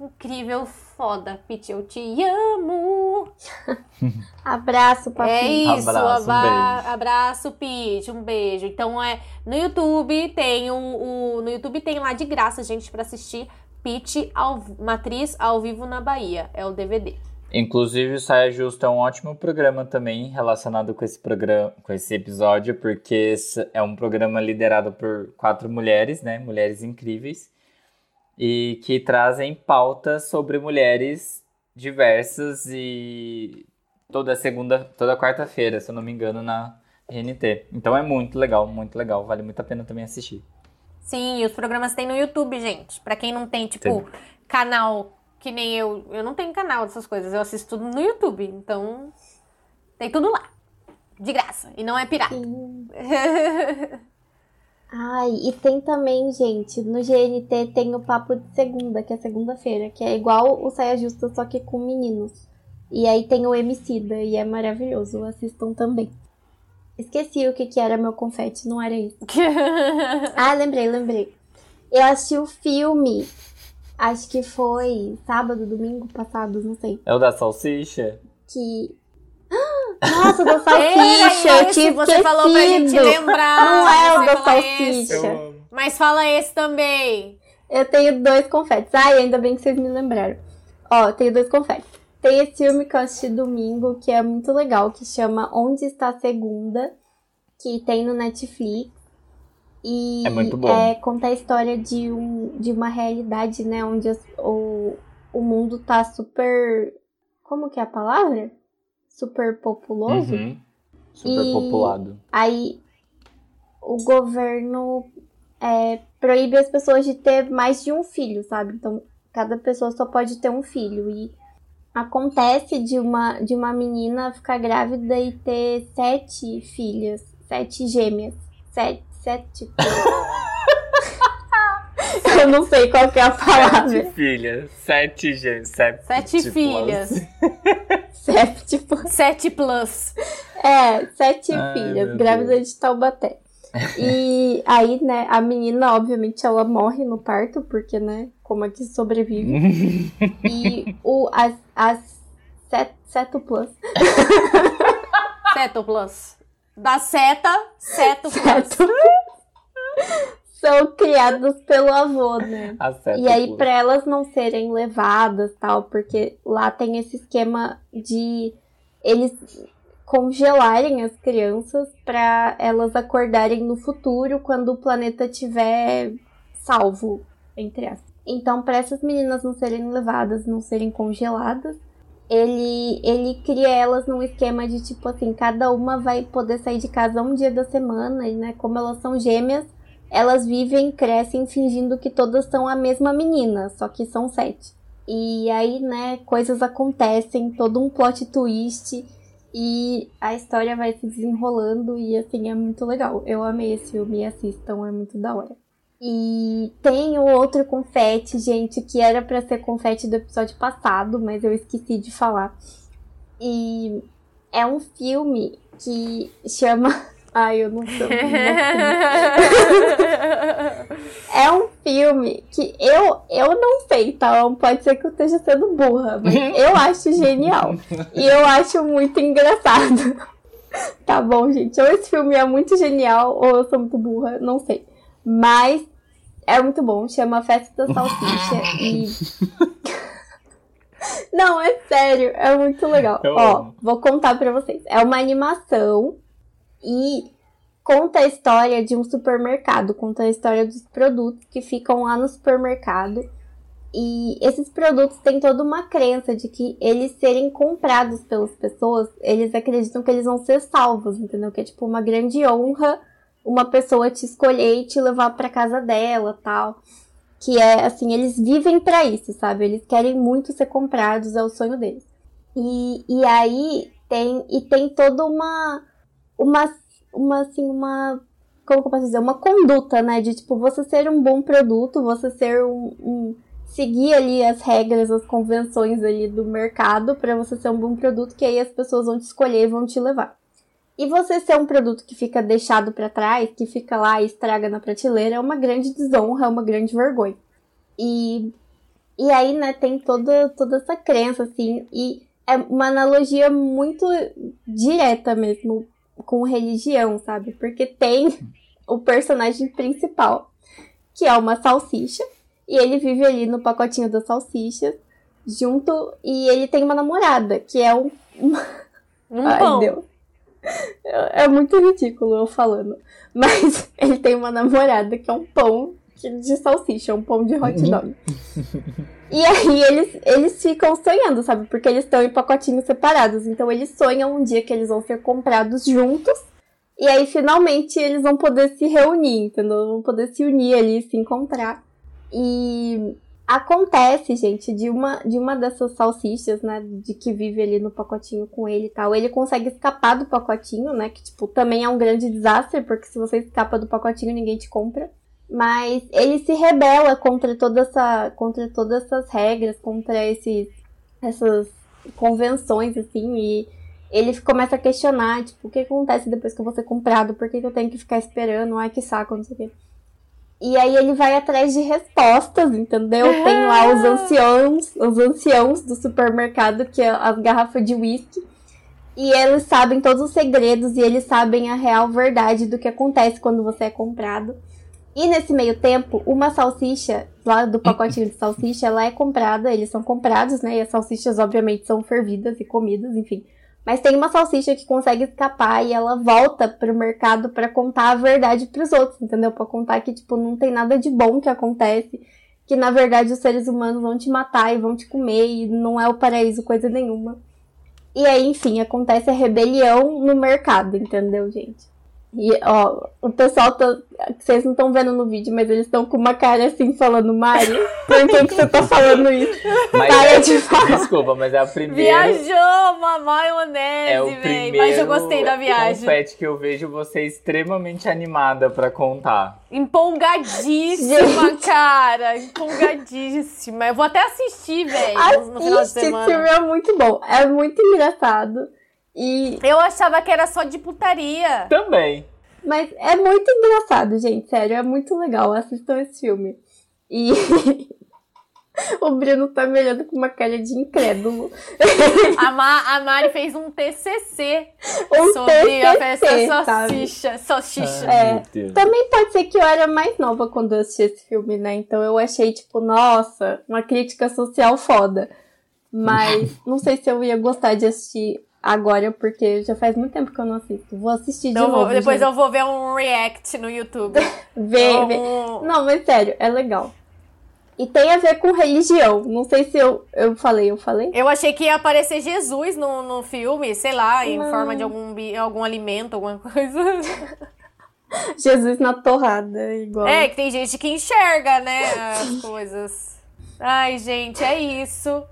incrível, foda. Pitty, eu te amo. Abraço, É papinho. isso, Abraço, um aba- abraço, Pitty, um beijo. Então é no YouTube tem o, o- no YouTube tem lá de graça, gente, pra assistir Pitty ao, Matriz ao vivo na Bahia. É o DVD. Inclusive, o Saia Justa é um ótimo programa também relacionado com esse programa, com esse episódio, porque esse é um programa liderado por quatro mulheres, né? Mulheres incríveis, e que trazem pautas sobre mulheres diversas e toda segunda, toda quarta-feira, se eu não me engano, na GNT. Então é muito legal, muito legal, vale muito a pena também assistir. Sim, e os programas tem no YouTube, gente. Pra quem não tem, tipo, Tem. canal que nem eu. Eu não tenho canal dessas coisas. Eu assisto tudo no YouTube. Então, tem tudo lá. De graça. E não é pirata. Ai, e tem também, gente, no GNT tem o Papo de Segunda, que é segunda-feira, que é igual o Saia Justa, só que com meninos. E aí tem o Emicida, e é maravilhoso, assistam também. Esqueci o que, que era meu confete, não era isso. Ah, lembrei, lembrei. Eu assisti o filme, acho que foi sábado, domingo passado, não sei, É o da salsicha? que... Nossa, da Era salsicha, eu tinha você falou pra gente esquecido. lembrar. Não é o da salsicha. Mas fala esse também. Eu tenho dois confetes. Ai, ainda bem que vocês me lembraram. Ó, eu tenho dois confetes. Tem esse filme que eu assisti domingo, que é muito legal, que chama Onde Está a Segunda, que tem no Netflix. E É muito bom. é, conta a história de, um, de uma realidade, né, onde as- o, o mundo tá super. Como que é a palavra? Super populoso. Uhum. Super E- populado. Aí o governo é, proíbe as pessoas de ter mais de um filho, sabe? Então cada pessoa só pode ter um filho. E acontece de uma, de uma menina ficar grávida e ter sete filhas, sete gêmeas. Sete. sete Eu não sei qual que é a palavra. Sete filhas, sete gêmeos, sete, Sete filhas. Sete, tipo. Sete plus. É, sete Ai, filhas, grávida de Taubaté. E aí, né, a menina, obviamente, ela morre no parto, porque, né, como é que sobrevive? E o, as, as set, setuplas, Seto plus. Da seta, seto plus. São criadas pelo avô, né? E aí, pra elas não serem levadas, tal, porque lá tem esse esquema de eles congelarem as crianças pra elas acordarem no futuro quando o planeta tiver salvo, entre aspas. Então, pra essas meninas não serem levadas, não serem congeladas, ele, ele cria elas num esquema de tipo assim, cada uma vai poder sair de casa um dia da semana, e né, como elas são gêmeas, elas vivem, crescem fingindo que todas são a mesma menina, só que são sete. E aí, né, coisas acontecem, todo um plot twist e a história vai se desenrolando e assim é muito legal. Eu amei esse filme, assistam, é muito da hora. E tem o outro confete, gente, que era para ser confete do episódio passado, mas eu esqueci de falar. E é um filme que chama. Ai, eu não sei. é um filme que eu, eu não sei, tá? Pode ser que eu esteja sendo burra, mas eu acho genial. E eu acho muito engraçado. Tá bom, gente. Ou esse filme é muito genial, ou eu sou muito burra, não sei. Mas é muito bom, chama Festa da Salsicha e. Não, é sério, é muito legal. Eu Ó, amo. vou contar pra vocês. É uma animação e conta a história de um supermercado, conta a história dos produtos que ficam lá no supermercado. E esses produtos têm toda uma crença de que eles serem comprados pelas pessoas, eles acreditam que eles vão ser salvos, entendeu? Que é tipo uma grande honra uma pessoa te escolher e te levar para casa dela, tal. Que é assim, eles vivem para isso, sabe? Eles querem muito ser comprados, é o sonho deles. E, e aí tem e tem toda uma uma uma assim, uma como que eu posso dizer, uma conduta, né, de tipo você ser um bom produto, você ser um, um seguir ali as regras, as convenções ali do mercado para você ser um bom produto que aí as pessoas vão te escolher e vão te levar. E você ser um produto que fica deixado para trás, que fica lá e estraga na prateleira, é uma grande desonra, é uma grande vergonha. E, e aí, né, tem toda, toda essa crença, assim, e é uma analogia muito direta mesmo com religião, sabe? Porque tem o personagem principal, que é uma salsicha, e ele vive ali no pacotinho da salsicha, junto, e ele tem uma namorada, que é um. Um Ai, pão. Deus. É muito ridículo eu falando. Mas ele tem uma namorada que é um pão de salsicha, um pão de hot dog. e aí eles, eles ficam sonhando, sabe? Porque eles estão em pacotinhos separados. Então eles sonham um dia que eles vão ser comprados juntos. E aí finalmente eles vão poder se reunir, entendeu? Vão poder se unir ali, se encontrar. E Acontece, gente, de uma, de uma dessas salsichas, né, de que vive ali no pacotinho com ele e tal, ele consegue escapar do pacotinho, né, que, tipo, também é um grande desastre, porque se você escapa do pacotinho, ninguém te compra. Mas ele se rebela contra toda essa, contra todas essas regras, contra esses, essas convenções, assim, e ele começa a questionar, tipo, o que acontece depois que eu vou ser comprado? Por que, que eu tenho que ficar esperando? Ai, que saco, não sei o quê. E aí ele vai atrás de respostas, entendeu? É. Tem lá os anciãos, os anciãos do supermercado, que é as garrafas de whisky. E eles sabem todos os segredos e eles sabem a real verdade do que acontece quando você é comprado. E nesse meio tempo, uma salsicha, lá do pacotinho de salsicha, ela é comprada, eles são comprados, né? E as salsichas, obviamente, são fervidas e comidas, enfim. Mas tem uma salsicha que consegue escapar e ela volta pro mercado para contar a verdade para os outros, entendeu? Para contar que tipo não tem nada de bom que acontece, que na verdade os seres humanos vão te matar e vão te comer e não é o paraíso coisa nenhuma. E aí, enfim, acontece a rebelião no mercado, entendeu, gente? E, ó, o pessoal tá. Vocês não estão vendo no vídeo, mas eles estão com uma cara assim falando, Mari, por que, que você tá falando isso? Mas Para é, de falar. Desculpa, mas é a primeira. Viajou uma maionese, é o primeiro Mas eu gostei da viagem. confete que eu vejo você extremamente animada pra contar. Empolgadíssima, cara. Empolgadíssima. Eu vou até assistir, velho, no final de semana. Esse filme é muito bom. É muito engraçado. E... Eu achava que era só de putaria. Também. Mas é muito engraçado, gente. Sério, é muito legal. Assistam esse filme. E. o Bruno tá me olhando com uma cara de incrédulo. A, Ma a Mari fez um TCC um sobre TCC, a festa salsicha. salsicha. é, também pode ser que eu era mais nova quando eu assisti esse filme, né? Então eu achei, tipo, nossa, uma crítica social foda. Mas não sei se eu ia gostar de assistir agora, porque já faz muito tempo que eu não assisto. Vou assistir então de novo. Vou, depois gente. eu vou ver um react no YouTube. vê, um... vê. Não, mas sério, é legal. E tem a ver com religião. Não sei se eu, eu falei, eu falei? Eu achei que ia aparecer Jesus no, no filme, sei lá, em Não. forma de algum, algum alimento, alguma coisa. Jesus na torrada, igual. É, que tem gente que enxerga, né, as coisas. Ai, gente, é isso.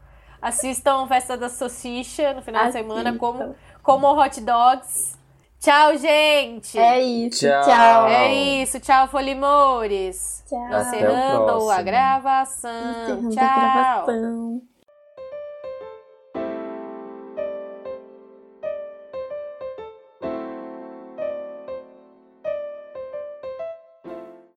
Assistam Festa da Salsicha no final de semana, como, como hot dogs. Tchau, gente! É isso. Tchau. Tchau. É isso, tchau, Folimores. Tchau. Até o Encerrando a gravação. Encerrando tchau. a gravação.